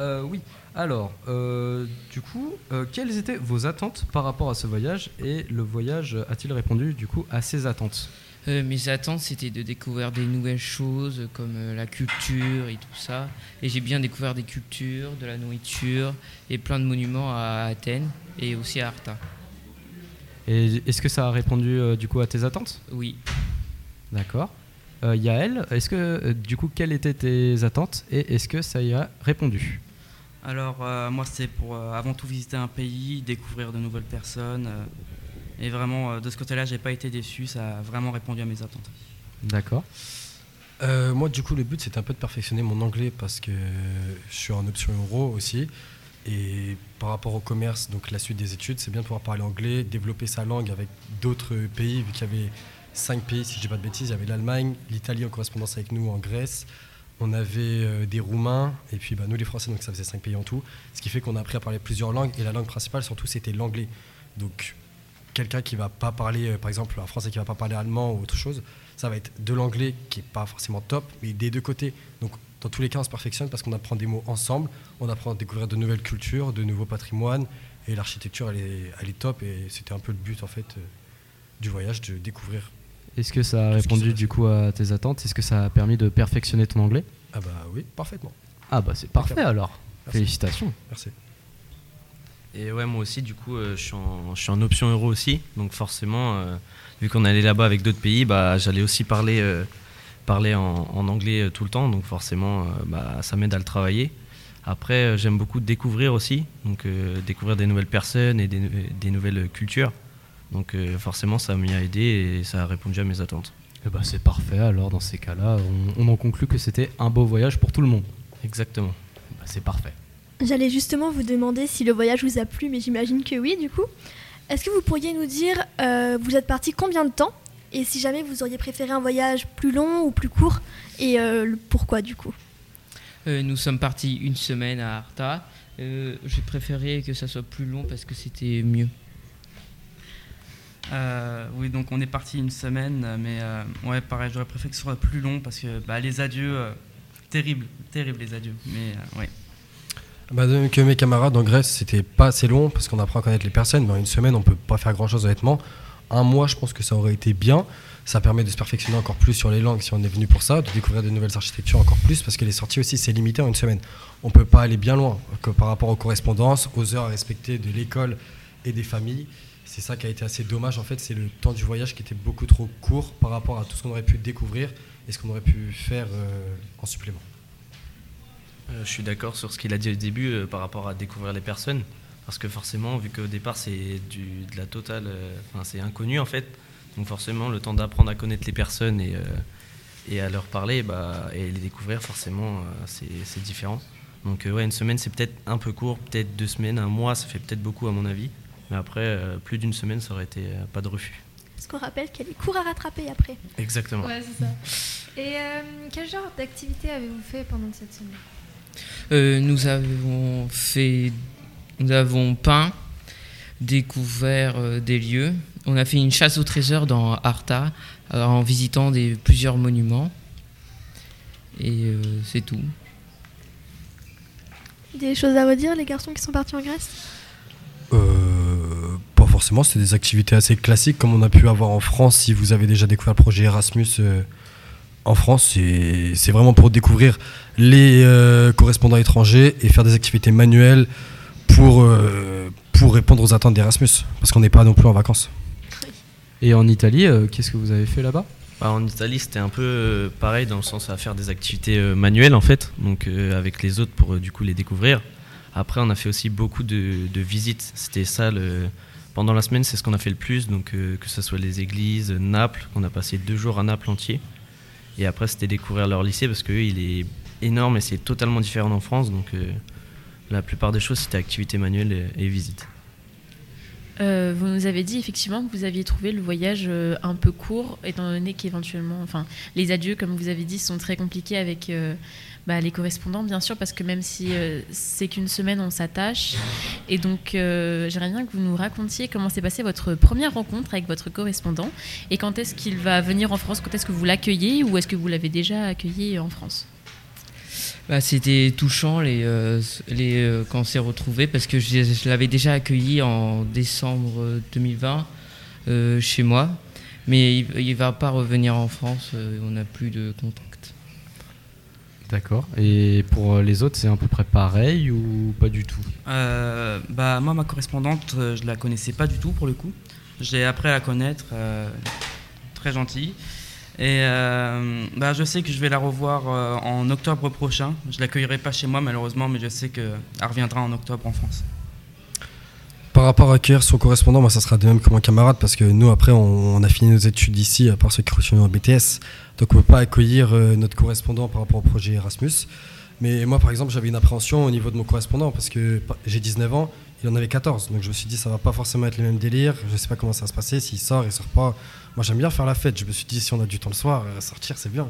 Euh, oui, alors, euh, du coup, quelles étaient vos attentes par rapport à ce voyage et le voyage a-t-il répondu du coup à ces attentes? Mes attentes, c'était de découvrir des nouvelles choses comme la culture et tout ça. Et j'ai bien découvert des cultures, de la nourriture et plein de monuments à Athènes et aussi à Arta. Et est-ce que ça a répondu euh, du coup à tes attentes? Oui. D'accord. Euh, Yael, est-ce que euh, du coup quelles étaient tes attentes et est-ce que ça y a répondu? Alors moi c'était pour avant tout visiter un pays, découvrir de nouvelles personnes et vraiment de ce côté-là j'ai pas été déçu, ça a vraiment répondu à mes attentes. D'accord. moi du coup le but c'était un peu de perfectionner mon anglais parce que je suis en option euro aussi et par rapport au commerce, donc la suite des études, c'est bien de pouvoir parler anglais, développer sa langue avec d'autres pays, vu qu'il y avait cinq pays, si je dis pas de bêtises. Il y avait l'Allemagne, l'Italie en correspondance avec nous en Grèce. On avait des Roumains et puis bah, nous les Français, donc ça faisait cinq pays en tout. Ce qui fait qu'on a appris à parler plusieurs langues et la langue principale surtout c'était l'anglais. Donc quelqu'un qui va pas parler, par exemple un Français qui va pas parler allemand ou autre chose, ça va être de l'anglais qui est pas forcément top, mais des deux côtés. Donc dans tous les cas, on se perfectionne parce qu'on apprend des mots ensemble, on apprend à découvrir de nouvelles cultures, de nouveaux patrimoines, et l'architecture, elle est, elle est top, et c'était un peu le but en fait euh, du voyage, de découvrir. Est-ce que ça a répondu du coup à tes attentes? Est-ce que ça a permis de perfectionner ton anglais? Ah bah oui, parfaitement. Ah bah c'est parfait alors. Félicitations. Merci. Et ouais, moi aussi, du coup, euh, je, suis en, je, suis en, option euro aussi. Donc forcément, euh, vu qu'on allait là-bas avec d'autres pays, bah, j'allais aussi parler, euh, parler en, en, anglais tout le temps. Donc forcément, bah, ça m'aide à le travailler. Après, j'aime beaucoup découvrir aussi. Donc découvrir des nouvelles personnes et des, des nouvelles cultures. Donc forcément, ça m'y a aidé et ça a répondu à mes attentes. Bah, c'est parfait. Alors dans ces cas-là, on, on, en conclut que c'était un beau voyage pour tout le monde. Exactement. Bah, c'est parfait. J'allais justement vous demander si le voyage vous a plu, mais j'imagine que oui, du coup. Est-ce que vous pourriez nous dire, euh, vous êtes parti combien de temps? Et si jamais vous auriez préféré un voyage plus long ou plus court? Et euh, pourquoi, du coup? Euh, Nous sommes partis une semaine à Arta. J'ai préféré que ça soit plus long parce que c'était mieux. Oui, donc on est parti une semaine, mais ouais, pareil, j'aurais préféré que ce soit plus long parce que bah, les adieux, terrible, terrible les adieux. Mais ouais. Bah, mes camarades en Grèce, c'était pas assez long parce qu'on apprend à connaître les personnes, mais en une semaine, on peut pas faire grand chose honnêtement. Un mois, je pense que ça aurait été bien. Ça permet de se perfectionner encore plus sur les langues si on est venu pour ça, de découvrir de nouvelles architectures encore plus parce que les sorties aussi, c'est limité en une semaine. On peut pas aller bien loin que par rapport aux correspondances, aux heures à respecter de l'école et des familles. C'est ça qui a été assez dommage en fait, c'est le temps du voyage qui était beaucoup trop court par rapport à tout ce qu'on aurait pu découvrir et ce qu'on aurait pu faire euh, en supplément. Euh, je suis d'accord sur ce qu'il a dit au début euh, par rapport à découvrir les personnes. Parce que forcément, vu qu'au départ c'est de la totale, c'est inconnu en fait. Donc forcément, le temps d'apprendre à connaître les personnes et, et à leur parler bah, et les découvrir, forcément, c'est différent. Donc ouais, une semaine c'est peut-être un peu court, peut-être deux semaines, un mois, ça fait peut-être beaucoup à mon avis. Mais après, plus d'une semaine, ça aurait été pas de refus. Parce qu'on rappelle qu'il y a des cours à rattraper après. Exactement. Ouais, c'est ça. Et quel genre d'activité avez-vous fait pendant cette semaine? Euh, nous avons fait, nous avons peint, découvert euh, des lieux. On a fait une chasse au trésor dans Arta en visitant des, plusieurs monuments. Et euh, c'est tout. Des choses à redire, les garçons qui sont partis en Grèce? Euh, forcément, c'est des activités assez classiques comme on a pu avoir en France si vous avez déjà découvert le projet Erasmus. Euh, en France, c'est vraiment pour découvrir les euh, correspondants étrangers et faire des activités manuelles pour, euh, pour répondre aux attentes d'Erasmus, parce qu'on n'est pas non plus en vacances. Et en Italie, euh, qu'est-ce que vous avez fait là-bas? Bah, En Italie, c'était un peu pareil dans le sens à faire des activités manuelles en fait, donc avec les autres pour du coup les découvrir. Après, on a fait aussi beaucoup de, de visites. C'était ça le, pendant la semaine, c'est ce qu'on a fait le plus, donc que ce soit les églises, Naples, on a passé deux jours à Naples entier. Et après, c'était découvrir leur lycée parce qu'il est énorme et c'est totalement différent en France. Donc, euh, la plupart des choses, c'était activité manuelle et, et visite. Euh, vous nous avez dit effectivement que vous aviez trouvé le voyage euh, un peu court, étant donné qu'éventuellement, enfin, les adieux, comme vous avez dit, sont très compliqués avec euh, bah, les correspondants, bien sûr, parce que même si euh, c'est qu'une semaine, on s'attache. Et donc, euh, j'aimerais bien que vous nous racontiez comment s'est passée votre première rencontre avec votre correspondant et quand est-ce qu'il va venir en France, quand est-ce que vous l'accueillez ou est-ce que vous l'avez déjà accueilli en France? Bah, C'était touchant les, euh, les, quand on s'est retrouvés parce que je, l'avais déjà accueilli en décembre 2020 euh, chez moi. Mais il ne va pas revenir en France, on n'a plus de contact. D'accord. Et pour les autres, c'est à peu près pareil ou pas du tout? Euh, bah, moi, ma correspondante, euh, je la connaissais pas du tout pour le coup. J'ai appris à la connaître, euh, très gentille. Et euh, bah, je sais que je vais la revoir euh, en octobre prochain. Je l'accueillerai pas chez moi malheureusement, mais je sais qu'elle reviendra en octobre en France. Par rapport à accueillir son correspondant, moi, ça sera de même que mon camarade parce que nous, après, on, a fini nos études ici, à part ceux qui continuent en BTS. Donc, on ne peut pas accueillir euh, notre correspondant par rapport au projet Erasmus. Mais moi, par exemple, j'avais une appréhension au niveau de mon correspondant parce que j'ai 19 ans, il en avait 14. Donc je me suis dit, ça va pas forcément être les mêmes délires. Je sais pas comment ça va se passer, s'il sort, il sort pas. Moi, j'aime bien faire la fête. Je me suis dit, si on a du temps le soir, euh, sortir, c'est bien.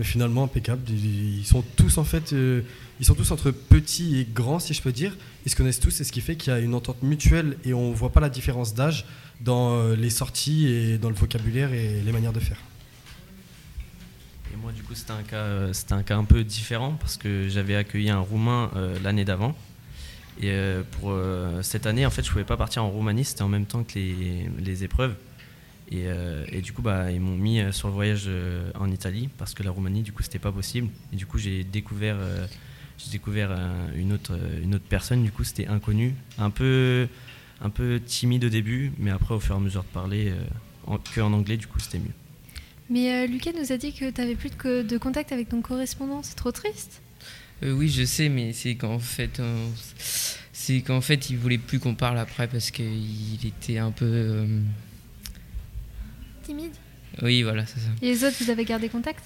Mais finalement, impeccable. Ils sont tous, en fait, euh, ils sont tous entre petits et grands, si je peux dire. Ils se connaissent tous, et ce qui fait qu'il y a une entente mutuelle et on voit pas la différence d'âge dans euh, les sorties et dans le vocabulaire et les manières de faire. Et moi, du coup, c'était un, cas, c'était un cas un peu différent parce que j'avais accueilli un Roumain l'année d'avant. Et pour cette année, en fait, je pouvais pas partir en Roumanie, c'était en même temps que les épreuves. Euh, et, du coup, bah, ils m'ont mis euh, sur le voyage euh, en Italie parce que la Roumanie, du coup, c'était pas possible. Et du coup, j'ai découvert, j'ai découvert une, autre, une autre personne. Du coup, c'était inconnu, un peu, un peu timide au début, mais après, au fur et à mesure de parler, en, que en anglais, du coup, c'était mieux. Mais Lucas nous a dit que tu n'avais plus de, de, contact avec ton correspondant. C'est trop triste. oui, je sais, mais c'est qu'en fait, c'est qu'en fait, il voulait plus qu'on parle après parce qu'il était un peu oui, voilà, c'est ça. Et les autres, vous avez gardé contact?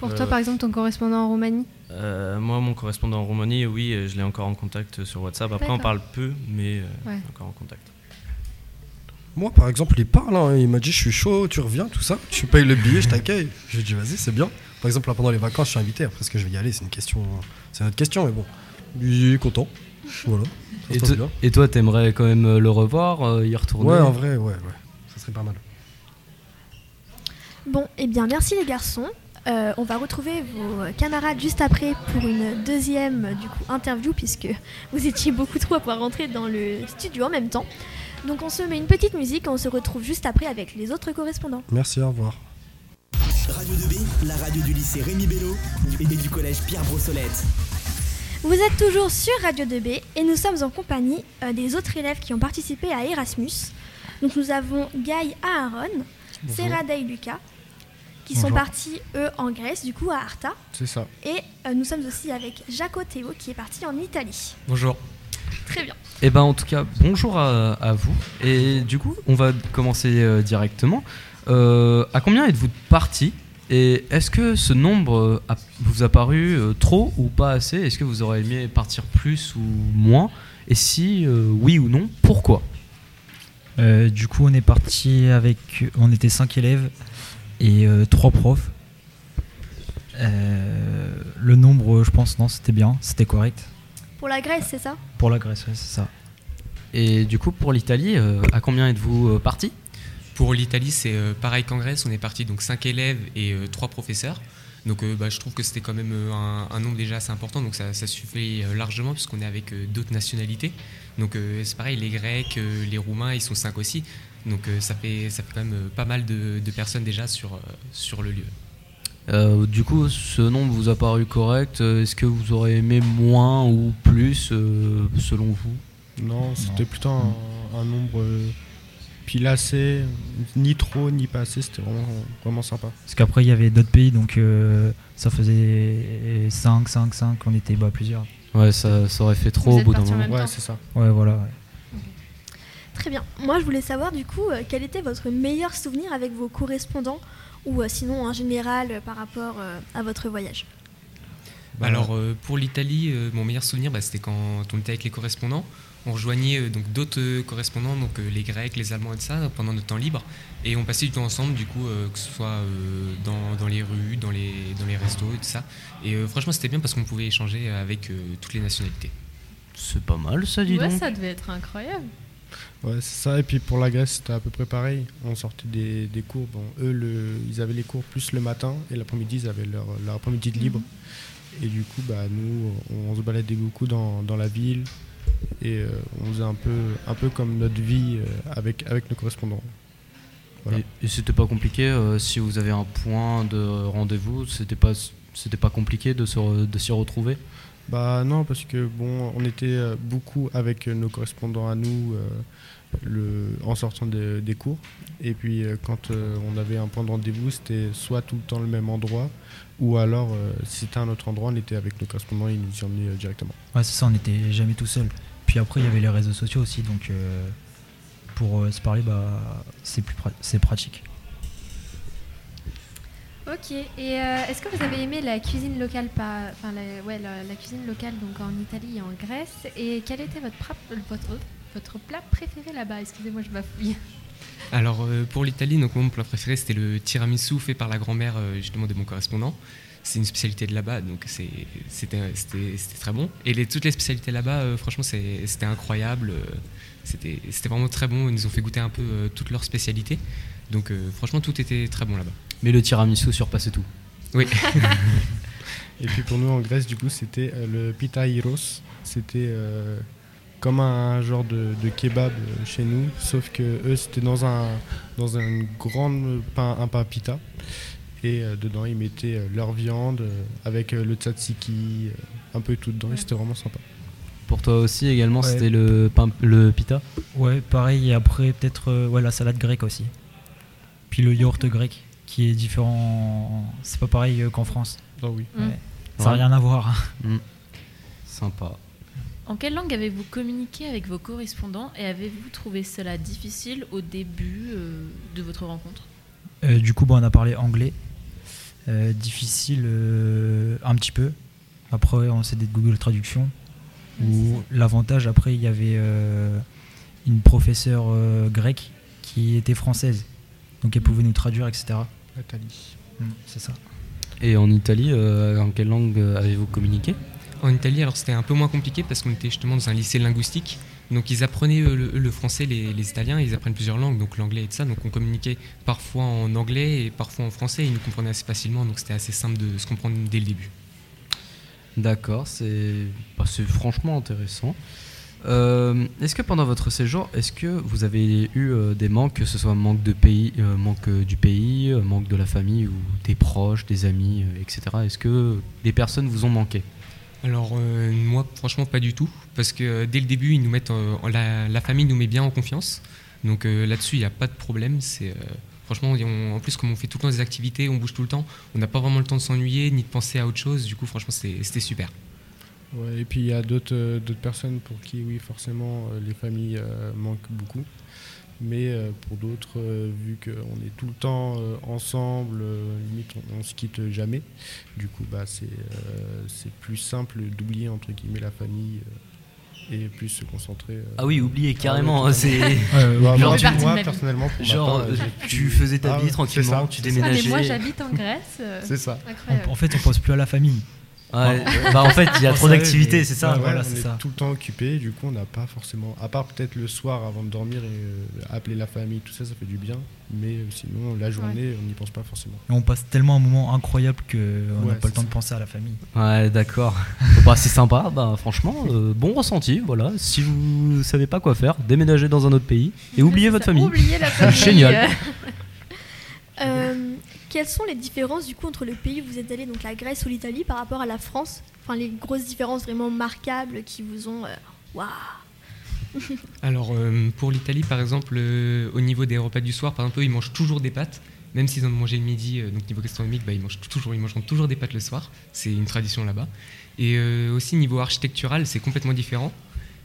Pour toi, euh, par exemple, ton correspondant en Roumanie? Euh, Moi, mon correspondant en Roumanie, oui, je l'ai encore en contact sur WhatsApp. Après, on parle peu, mais euh, encore en contact. Moi, par exemple, il parle. Hein. il m'a dit Je suis chaud, tu reviens, tout ça. Tu payes le billet, je t'accueille. Je lui ai dit Vas-y, c'est bien. Par exemple, là, pendant les vacances, je suis invité. Après, ce que je vais y aller C'est une question. C'est notre question, mais bon. Il est content. Voilà. Et, et, toi, t'aimerais quand même le revoir, y retourner? Ouais, en vrai, ouais, ouais. Ça serait pas mal. Bon, eh bien, merci les garçons. Euh, on va retrouver vos camarades juste après pour une deuxième du coup, interview, puisque vous étiez beaucoup trop à pouvoir rentrer dans le studio en même temps. Donc on se met une petite musique et on se retrouve juste après avec les autres correspondants. Merci, au revoir. Radio 2B, la radio du lycée Rémi Bello et du collège Pierre Brossolette. Vous êtes toujours sur Radio 2B et nous sommes en compagnie euh, des autres élèves qui ont participé à Erasmus. Donc nous avons Guy Aaron, Serra Day Lucas, qui sont partis, eux, en Grèce, du coup, à Arta. C'est ça. Et euh, nous sommes aussi avec Jaco Théo, qui est parti en Italie. Bonjour. Très bien. Et eh ben en tout cas, bonjour à, vous. Et du coup, on va commencer euh, directement. Euh, à combien êtes-vous partis Et est-ce que ce nombre vous a paru trop ou pas assez? Est-ce que vous auriez aimé partir plus ou moins? Et si oui ou non, pourquoi? Du coup, on est parti avec. On était cinq élèves et euh, trois profs. Euh, le nombre, je pense, non, c'était bien, c'était correct. Pour la Grèce, c'est ça? Pour la Grèce, oui, c'est ça. Et du coup, pour l'Italie, euh, à combien êtes-vous partis? Pour l'Italie, c'est pareil qu'en Grèce, on est parti donc 5 élèves et 3 professeurs. Donc bah, je trouve que c'était quand même un, nombre déjà assez important, donc ça, suffit largement puisqu'on est avec d'autres nationalités. Donc c'est pareil, les Grecs, les Roumains, ils sont 5 aussi. Donc euh, ça, fait, ça fait quand même euh, pas mal de, personnes déjà sur, euh, sur le lieu. du coup, ce nombre vous a paru correct? Est-ce que vous aurez aimé moins ou plus selon vous? Non, c'était plutôt un, nombre pile assez, ni trop ni pas assez, c'était vraiment, vraiment sympa. Parce qu'après, il y avait d'autres pays, donc ça faisait 5, 5, 5, on était bah, plusieurs. Ouais, ça, ça aurait fait trop au bout d'un moment. Ouais, c'est ça. Ouais, voilà. Très bien. Moi, je voulais savoir du coup, euh, quel était votre meilleur souvenir avec vos correspondants ou euh, sinon en général euh, par rapport à votre voyage? Bah Alors, pour l'Italie, mon meilleur souvenir, bah, c'était quand on était avec les correspondants. On rejoignait donc d'autres correspondants, donc les Grecs, les Allemands et ça, pendant notre temps libre. Et on passait du temps ensemble, du coup, que ce soit dans, dans, les rues, dans les, dans les restos et tout ça. Et franchement, c'était bien parce qu'on pouvait échanger avec toutes les nationalités. C'est pas mal, ça, dit ouais, donc. ça devait être incroyable. Ouais, c'est ça. Et puis pour la Grèce, c'était à peu près pareil. On sortait des, des cours. Bon, eux, le, ils avaient les cours plus le matin et l'après-midi, ils avaient leur, leur après-midi de libre. Mhm. Et du coup, bah, nous, on, se baladait beaucoup dans, dans la ville et euh, on faisait un peu, un peu comme notre vie euh, avec, avec nos correspondants. Et, c'était pas compliqué euh, si vous avez un point de rendez-vous, c'était pas, c'était pas compliqué de, se, de s'y retrouver? Bah non, parce que bon, on était beaucoup avec nos correspondants à nous le, en sortant des cours. Et puis euh, quand euh, on avait un point de rendez-vous, c'était soit tout le temps le même endroit, ou alors euh, si c'était un autre endroit, on était avec nos correspondants et ils nous y emmenaient directement. Ouais, c'est ça, on n'était jamais tout seul. Puis après, il y avait les réseaux sociaux aussi, donc pour se parler, bah, c'est plus c'est pratique. Ok, et euh, est-ce que vous avez aimé la cuisine locale, enfin la, cuisine locale donc en Italie et en Grèce Et quel était votre, plat préféré là-bas? Excusez-moi, je bafouille. *laughs* Alors euh, pour l'Italie, donc mon plat préféré c'était le tiramisu fait par la grand-mère euh, justement de mon correspondant. C'est une spécialité de là-bas, donc c'était très bon. Et toutes les spécialités là-bas, franchement, c'était incroyable. C'était vraiment très bon. Ils nous ont fait goûter un peu toutes leurs spécialités. Donc franchement, tout était très bon là-bas. Mais le tiramisu surpassait tout. Oui. *laughs* Et puis pour nous en Grèce, du coup, c'était euh, le pita C'était euh, comme un genre de, kebab euh, chez nous, sauf que eux, c'était dans un dans un grand pain, un pain pita. Et dedans, ils mettaient leur viande avec le tzatziki, un peu tout dedans. Et c'était vraiment sympa. Pour toi aussi également, c'était le pain, le pita? Ouais, pareil. Et après, peut-être ouais, la salade grecque aussi. Puis le yaourt grec qui est différent. C'est pas pareil euh, qu'en France. Oh oui. Mm. Ça n'a rien à voir. Mm. Sympa. En quelle langue avez-vous communiqué avec vos correspondants et avez-vous trouvé cela difficile au début euh, de votre rencontre? Euh, Du coup, bon, on a parlé anglais. difficile un petit peu. Après, on s'est des Google Traduction. Où l'avantage, après, il y avait une professeure grecque qui était française. Donc elle pouvait nous traduire, etc. Italie. Mm, c'est ça. Et en Italie, euh, en quelle langue euh, avez-vous communiqué? En Italie, alors c'était un peu moins compliqué parce qu'on était justement dans un lycée linguistique. Donc ils apprenaient le, français, les, Italiens, ils apprennent plusieurs langues, donc l'anglais et tout ça. Donc on communiquait parfois en anglais et parfois en français. ils nous comprenaient assez facilement, donc c'était assez simple de se comprendre dès le début. D'accord, c'est bah, franchement intéressant. Euh, est-ce que pendant votre séjour, est-ce que vous avez eu euh, des manques, que ce soit manque de pays, euh, manque du pays, manque de la famille ou des proches, des amis, etc. Est-ce que des personnes vous ont manqué? Alors moi, franchement, pas du tout, parce que dès le début, ils nous mettent, la, famille nous met bien en confiance. Donc là-dessus, il n'y a pas de problème. C'est franchement, en plus, comme on fait tout le temps des activités, on bouge tout le temps, on n'a pas vraiment le temps de s'ennuyer ni de penser à autre chose. Du coup, franchement, c'était super et puis il y a d'autres personnes pour qui, oui, forcément, euh, les familles euh, manquent beaucoup. Mais euh, pour d'autres, vu qu'on est tout le temps ensemble, limite on, ne se quitte jamais, du coup bah, c'est plus simple d'oublier entre guillemets la famille et plus se concentrer. ah oui, oublier carrément. Ah, c'est genre, moi, personnellement, pour genre, tu faisais ta ah vie tranquillement, tu déménageais. mais moi, j'habite en Grèce. c'est ça. En, en, fait, on pense plus à la famille. Ouais. bah en fait, il y a *laughs* trop d'activités, c'est ça. voilà, on est tout le temps occupé, du coup, on n'a pas forcément, à part peut-être le soir avant de dormir et euh, appeler la famille, tout ça, ça fait du bien. Mais euh, sinon, la journée, on n'y pense pas forcément. Et on passe tellement un moment incroyable qu'on n'a pas le temps de penser à la famille. Ouais, d'accord. *laughs* bah, c'est sympa, bah, franchement, euh, bon ressenti. Voilà, si vous savez pas quoi faire, déménagez dans un autre pays et oubliez votre famille. Oubliez la *laughs* famille. Génial. Quelles sont les différences du coup entre le pays où vous êtes allé, donc la Grèce ou l'Italie, par rapport à la France? Enfin, les grosses différences vraiment marquables qui vous ont. Euh, waouh *laughs* Alors, euh, pour l'Italie, par exemple, euh, au niveau des repas du soir, par exemple, ils mangent toujours des pâtes. Même s'ils ont mangé le midi, donc niveau gastronomique, bah, ils, mangent toujours, ils mangeront toujours des pâtes le soir. C'est une tradition là-bas. Et aussi, niveau architectural, c'est complètement différent.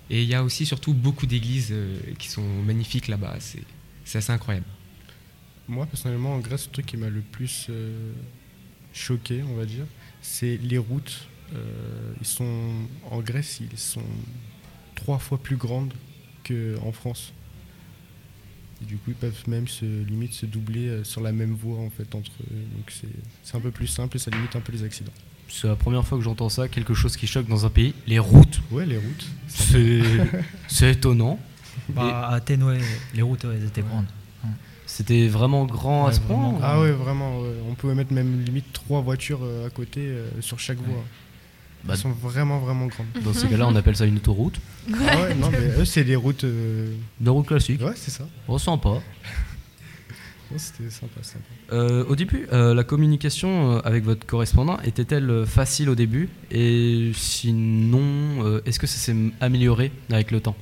Et il y a aussi surtout beaucoup d'églises qui sont magnifiques là-bas. C'est assez incroyable. Moi, personnellement, en Grèce, le truc qui m'a le plus euh, choqué, on va dire, c'est les routes. Euh, ils sont, en Grèce, ils sont trois fois plus grandes qu'en France. du coup, ils peuvent même se limite se doubler euh, sur la même voie en fait entre eux. Donc c'est un peu plus simple et ça limite un peu les accidents. C'est la première fois que j'entends ça, quelque chose qui choque dans un pays. Les routes. Ouais, les routes. C'est étonnant. Bah, à Athènes, ouais, les routes, elles étaient grandes. C'était vraiment grand à ce point Ah ouais, vraiment. On pouvait mettre même limite trois voitures euh, à côté euh, sur chaque voie. Bah, Elles sont vraiment, vraiment grandes. Dans ces cas-là, on appelle ça une autoroute. Ah ouais, non, mais eux, c'est des routes. Euh, de routes classiques. Ouais, c'est ça. On sympa. *laughs* C'était sympa, sympa. au début, la communication avec votre correspondant était-elle facile au début? Et sinon, est-ce que ça s'est amélioré avec le temps?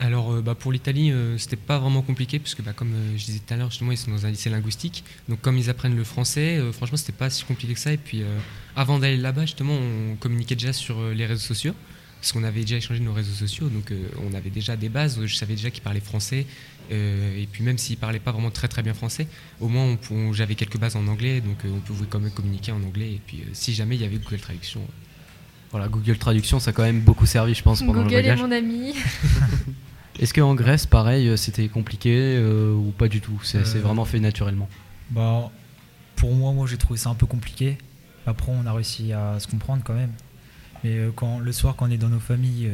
Alors euh, bah, pour l'Italie, euh, c'était pas vraiment compliqué puisque bah, comme euh, je disais tout à l'heure, justement ils sont dans un lycée linguistique. Donc comme ils apprennent le français, franchement c'était pas si compliqué que ça. Et puis avant d'aller là-bas, justement, on communiquait déjà sur les réseaux sociaux. parce qu'on avait déjà échangé nos réseaux sociaux, donc on avait déjà des bases. Je savais déjà qu'il parlait français, et puis même s'il parlait pas vraiment très très bien français, au moins j'avais quelques bases en anglais, donc on pouvait quand même communiquer en anglais. Et puis si jamais il y avait Google Traduction. Voilà, Google Traduction, ça a quand même beaucoup servi, je pense, pendant le voyage. Google est mon ami. *laughs* Est-ce qu'en Grèce, pareil, c'était compliqué ou pas du tout C'est vraiment fait naturellement bah, Pour moi, moi j'ai trouvé ça un peu compliqué. Après, on a réussi à se comprendre quand même. Mais quand, le soir, quand on est dans nos familles,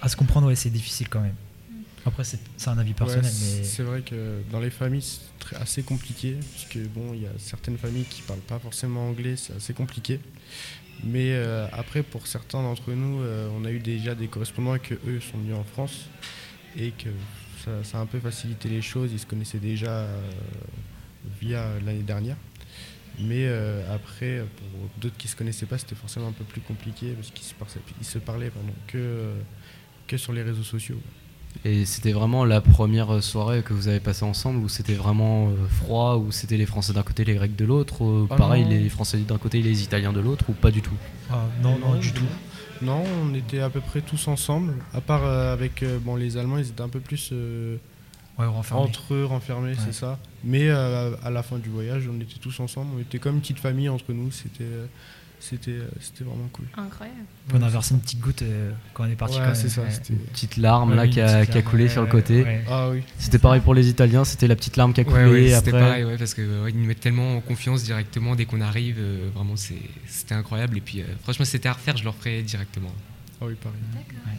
à se comprendre, ouais, c'est difficile quand même. Après, c'est un avis personnel. mais... C'est vrai que dans les familles, c'est assez compliqué, puisque bon, il y a certaines familles qui parlent pas forcément anglais, c'est assez compliqué. Mais euh, après, pour certains d'entre nous, euh, on a eu déjà des correspondants que eux sont venus en France et que ça, a un peu facilité les choses. Ils se connaissaient déjà euh, via l'année dernière. Mais après, pour d'autres qui ne se connaissaient pas, c'était forcément un peu plus compliqué parce qu'ils se, parlaient que sur les réseaux sociaux. Et c'était vraiment la première soirée que vous avez passée ensemble où c'était vraiment euh, froid, où c'était les Français d'un côté, les Grecs de l'autre, euh, ah pareil, les Français d'un côté, les Italiens de l'autre, ou pas du tout? Ah, non, non, du tout. Non, on était à peu près tous ensemble, à part euh, avec bon, les Allemands, ils étaient un peu plus entre eux, renfermés, c'est ça. Mais à la fin du voyage, on était tous ensemble, on était comme une petite famille entre nous, c'était c'était euh, c'était vraiment cool. Incroyable. On a versé une petite goutte euh, quand on est parti. c'est ça. Une petite larme là qui a, qui a coulé sur le côté. Ah oui. C'était pareil pour les Italiens, c'était la petite larme qui a coulé. C'était pareil, parce qu'ils nous mettent tellement en confiance directement dès qu'on arrive. Euh, vraiment, c'était incroyable. Et puis, franchement, c'était à refaire, je le referais directement. Ah oui, pareil.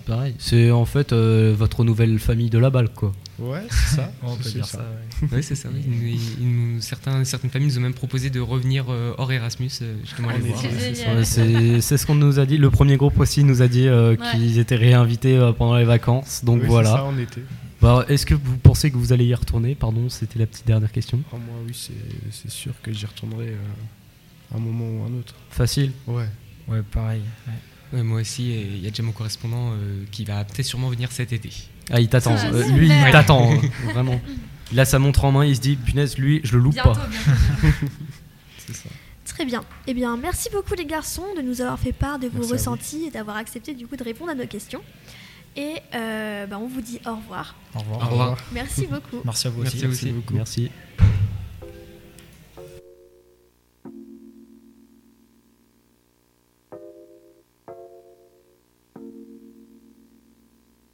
Pareil. C'est en fait votre nouvelle famille de la balle, quoi. Ouais, c'est ça. *laughs* On peut dire ça. *laughs* oui, c'est ça. certains, certaines familles nous ont même proposé de revenir euh, hors Erasmus, euh, justement, aller voir. C'est ce qu'on nous a dit. Le premier groupe aussi nous a dit euh, qu'ils étaient réinvités pendant les vacances. Donc voilà. Ça, on était. Bah, Est-ce que vous pensez que vous allez y retourner? Pardon, c'était la petite dernière question. Ah, moi, oui, c'est sûr que j'y retournerai à un moment ou un autre. Facile Ouais. Ouais, pareil. Moi aussi, il y a déjà mon correspondant qui va peut-être sûrement venir cet été. Ah, il t'attend. Euh, lui, il t'attend, hein, *laughs* vraiment. Il a sa montre en main, il se dit, punaise, lui, je le loupe pas. *laughs* C'est ça. Très bien. Eh bien, merci beaucoup les garçons de nous avoir fait part de vos ressentis et d'avoir accepté du coup de répondre à nos questions. Et euh, bah, on vous dit au revoir. Au revoir. Au revoir. Merci beaucoup. Merci à vous aussi. Merci, beaucoup. Merci.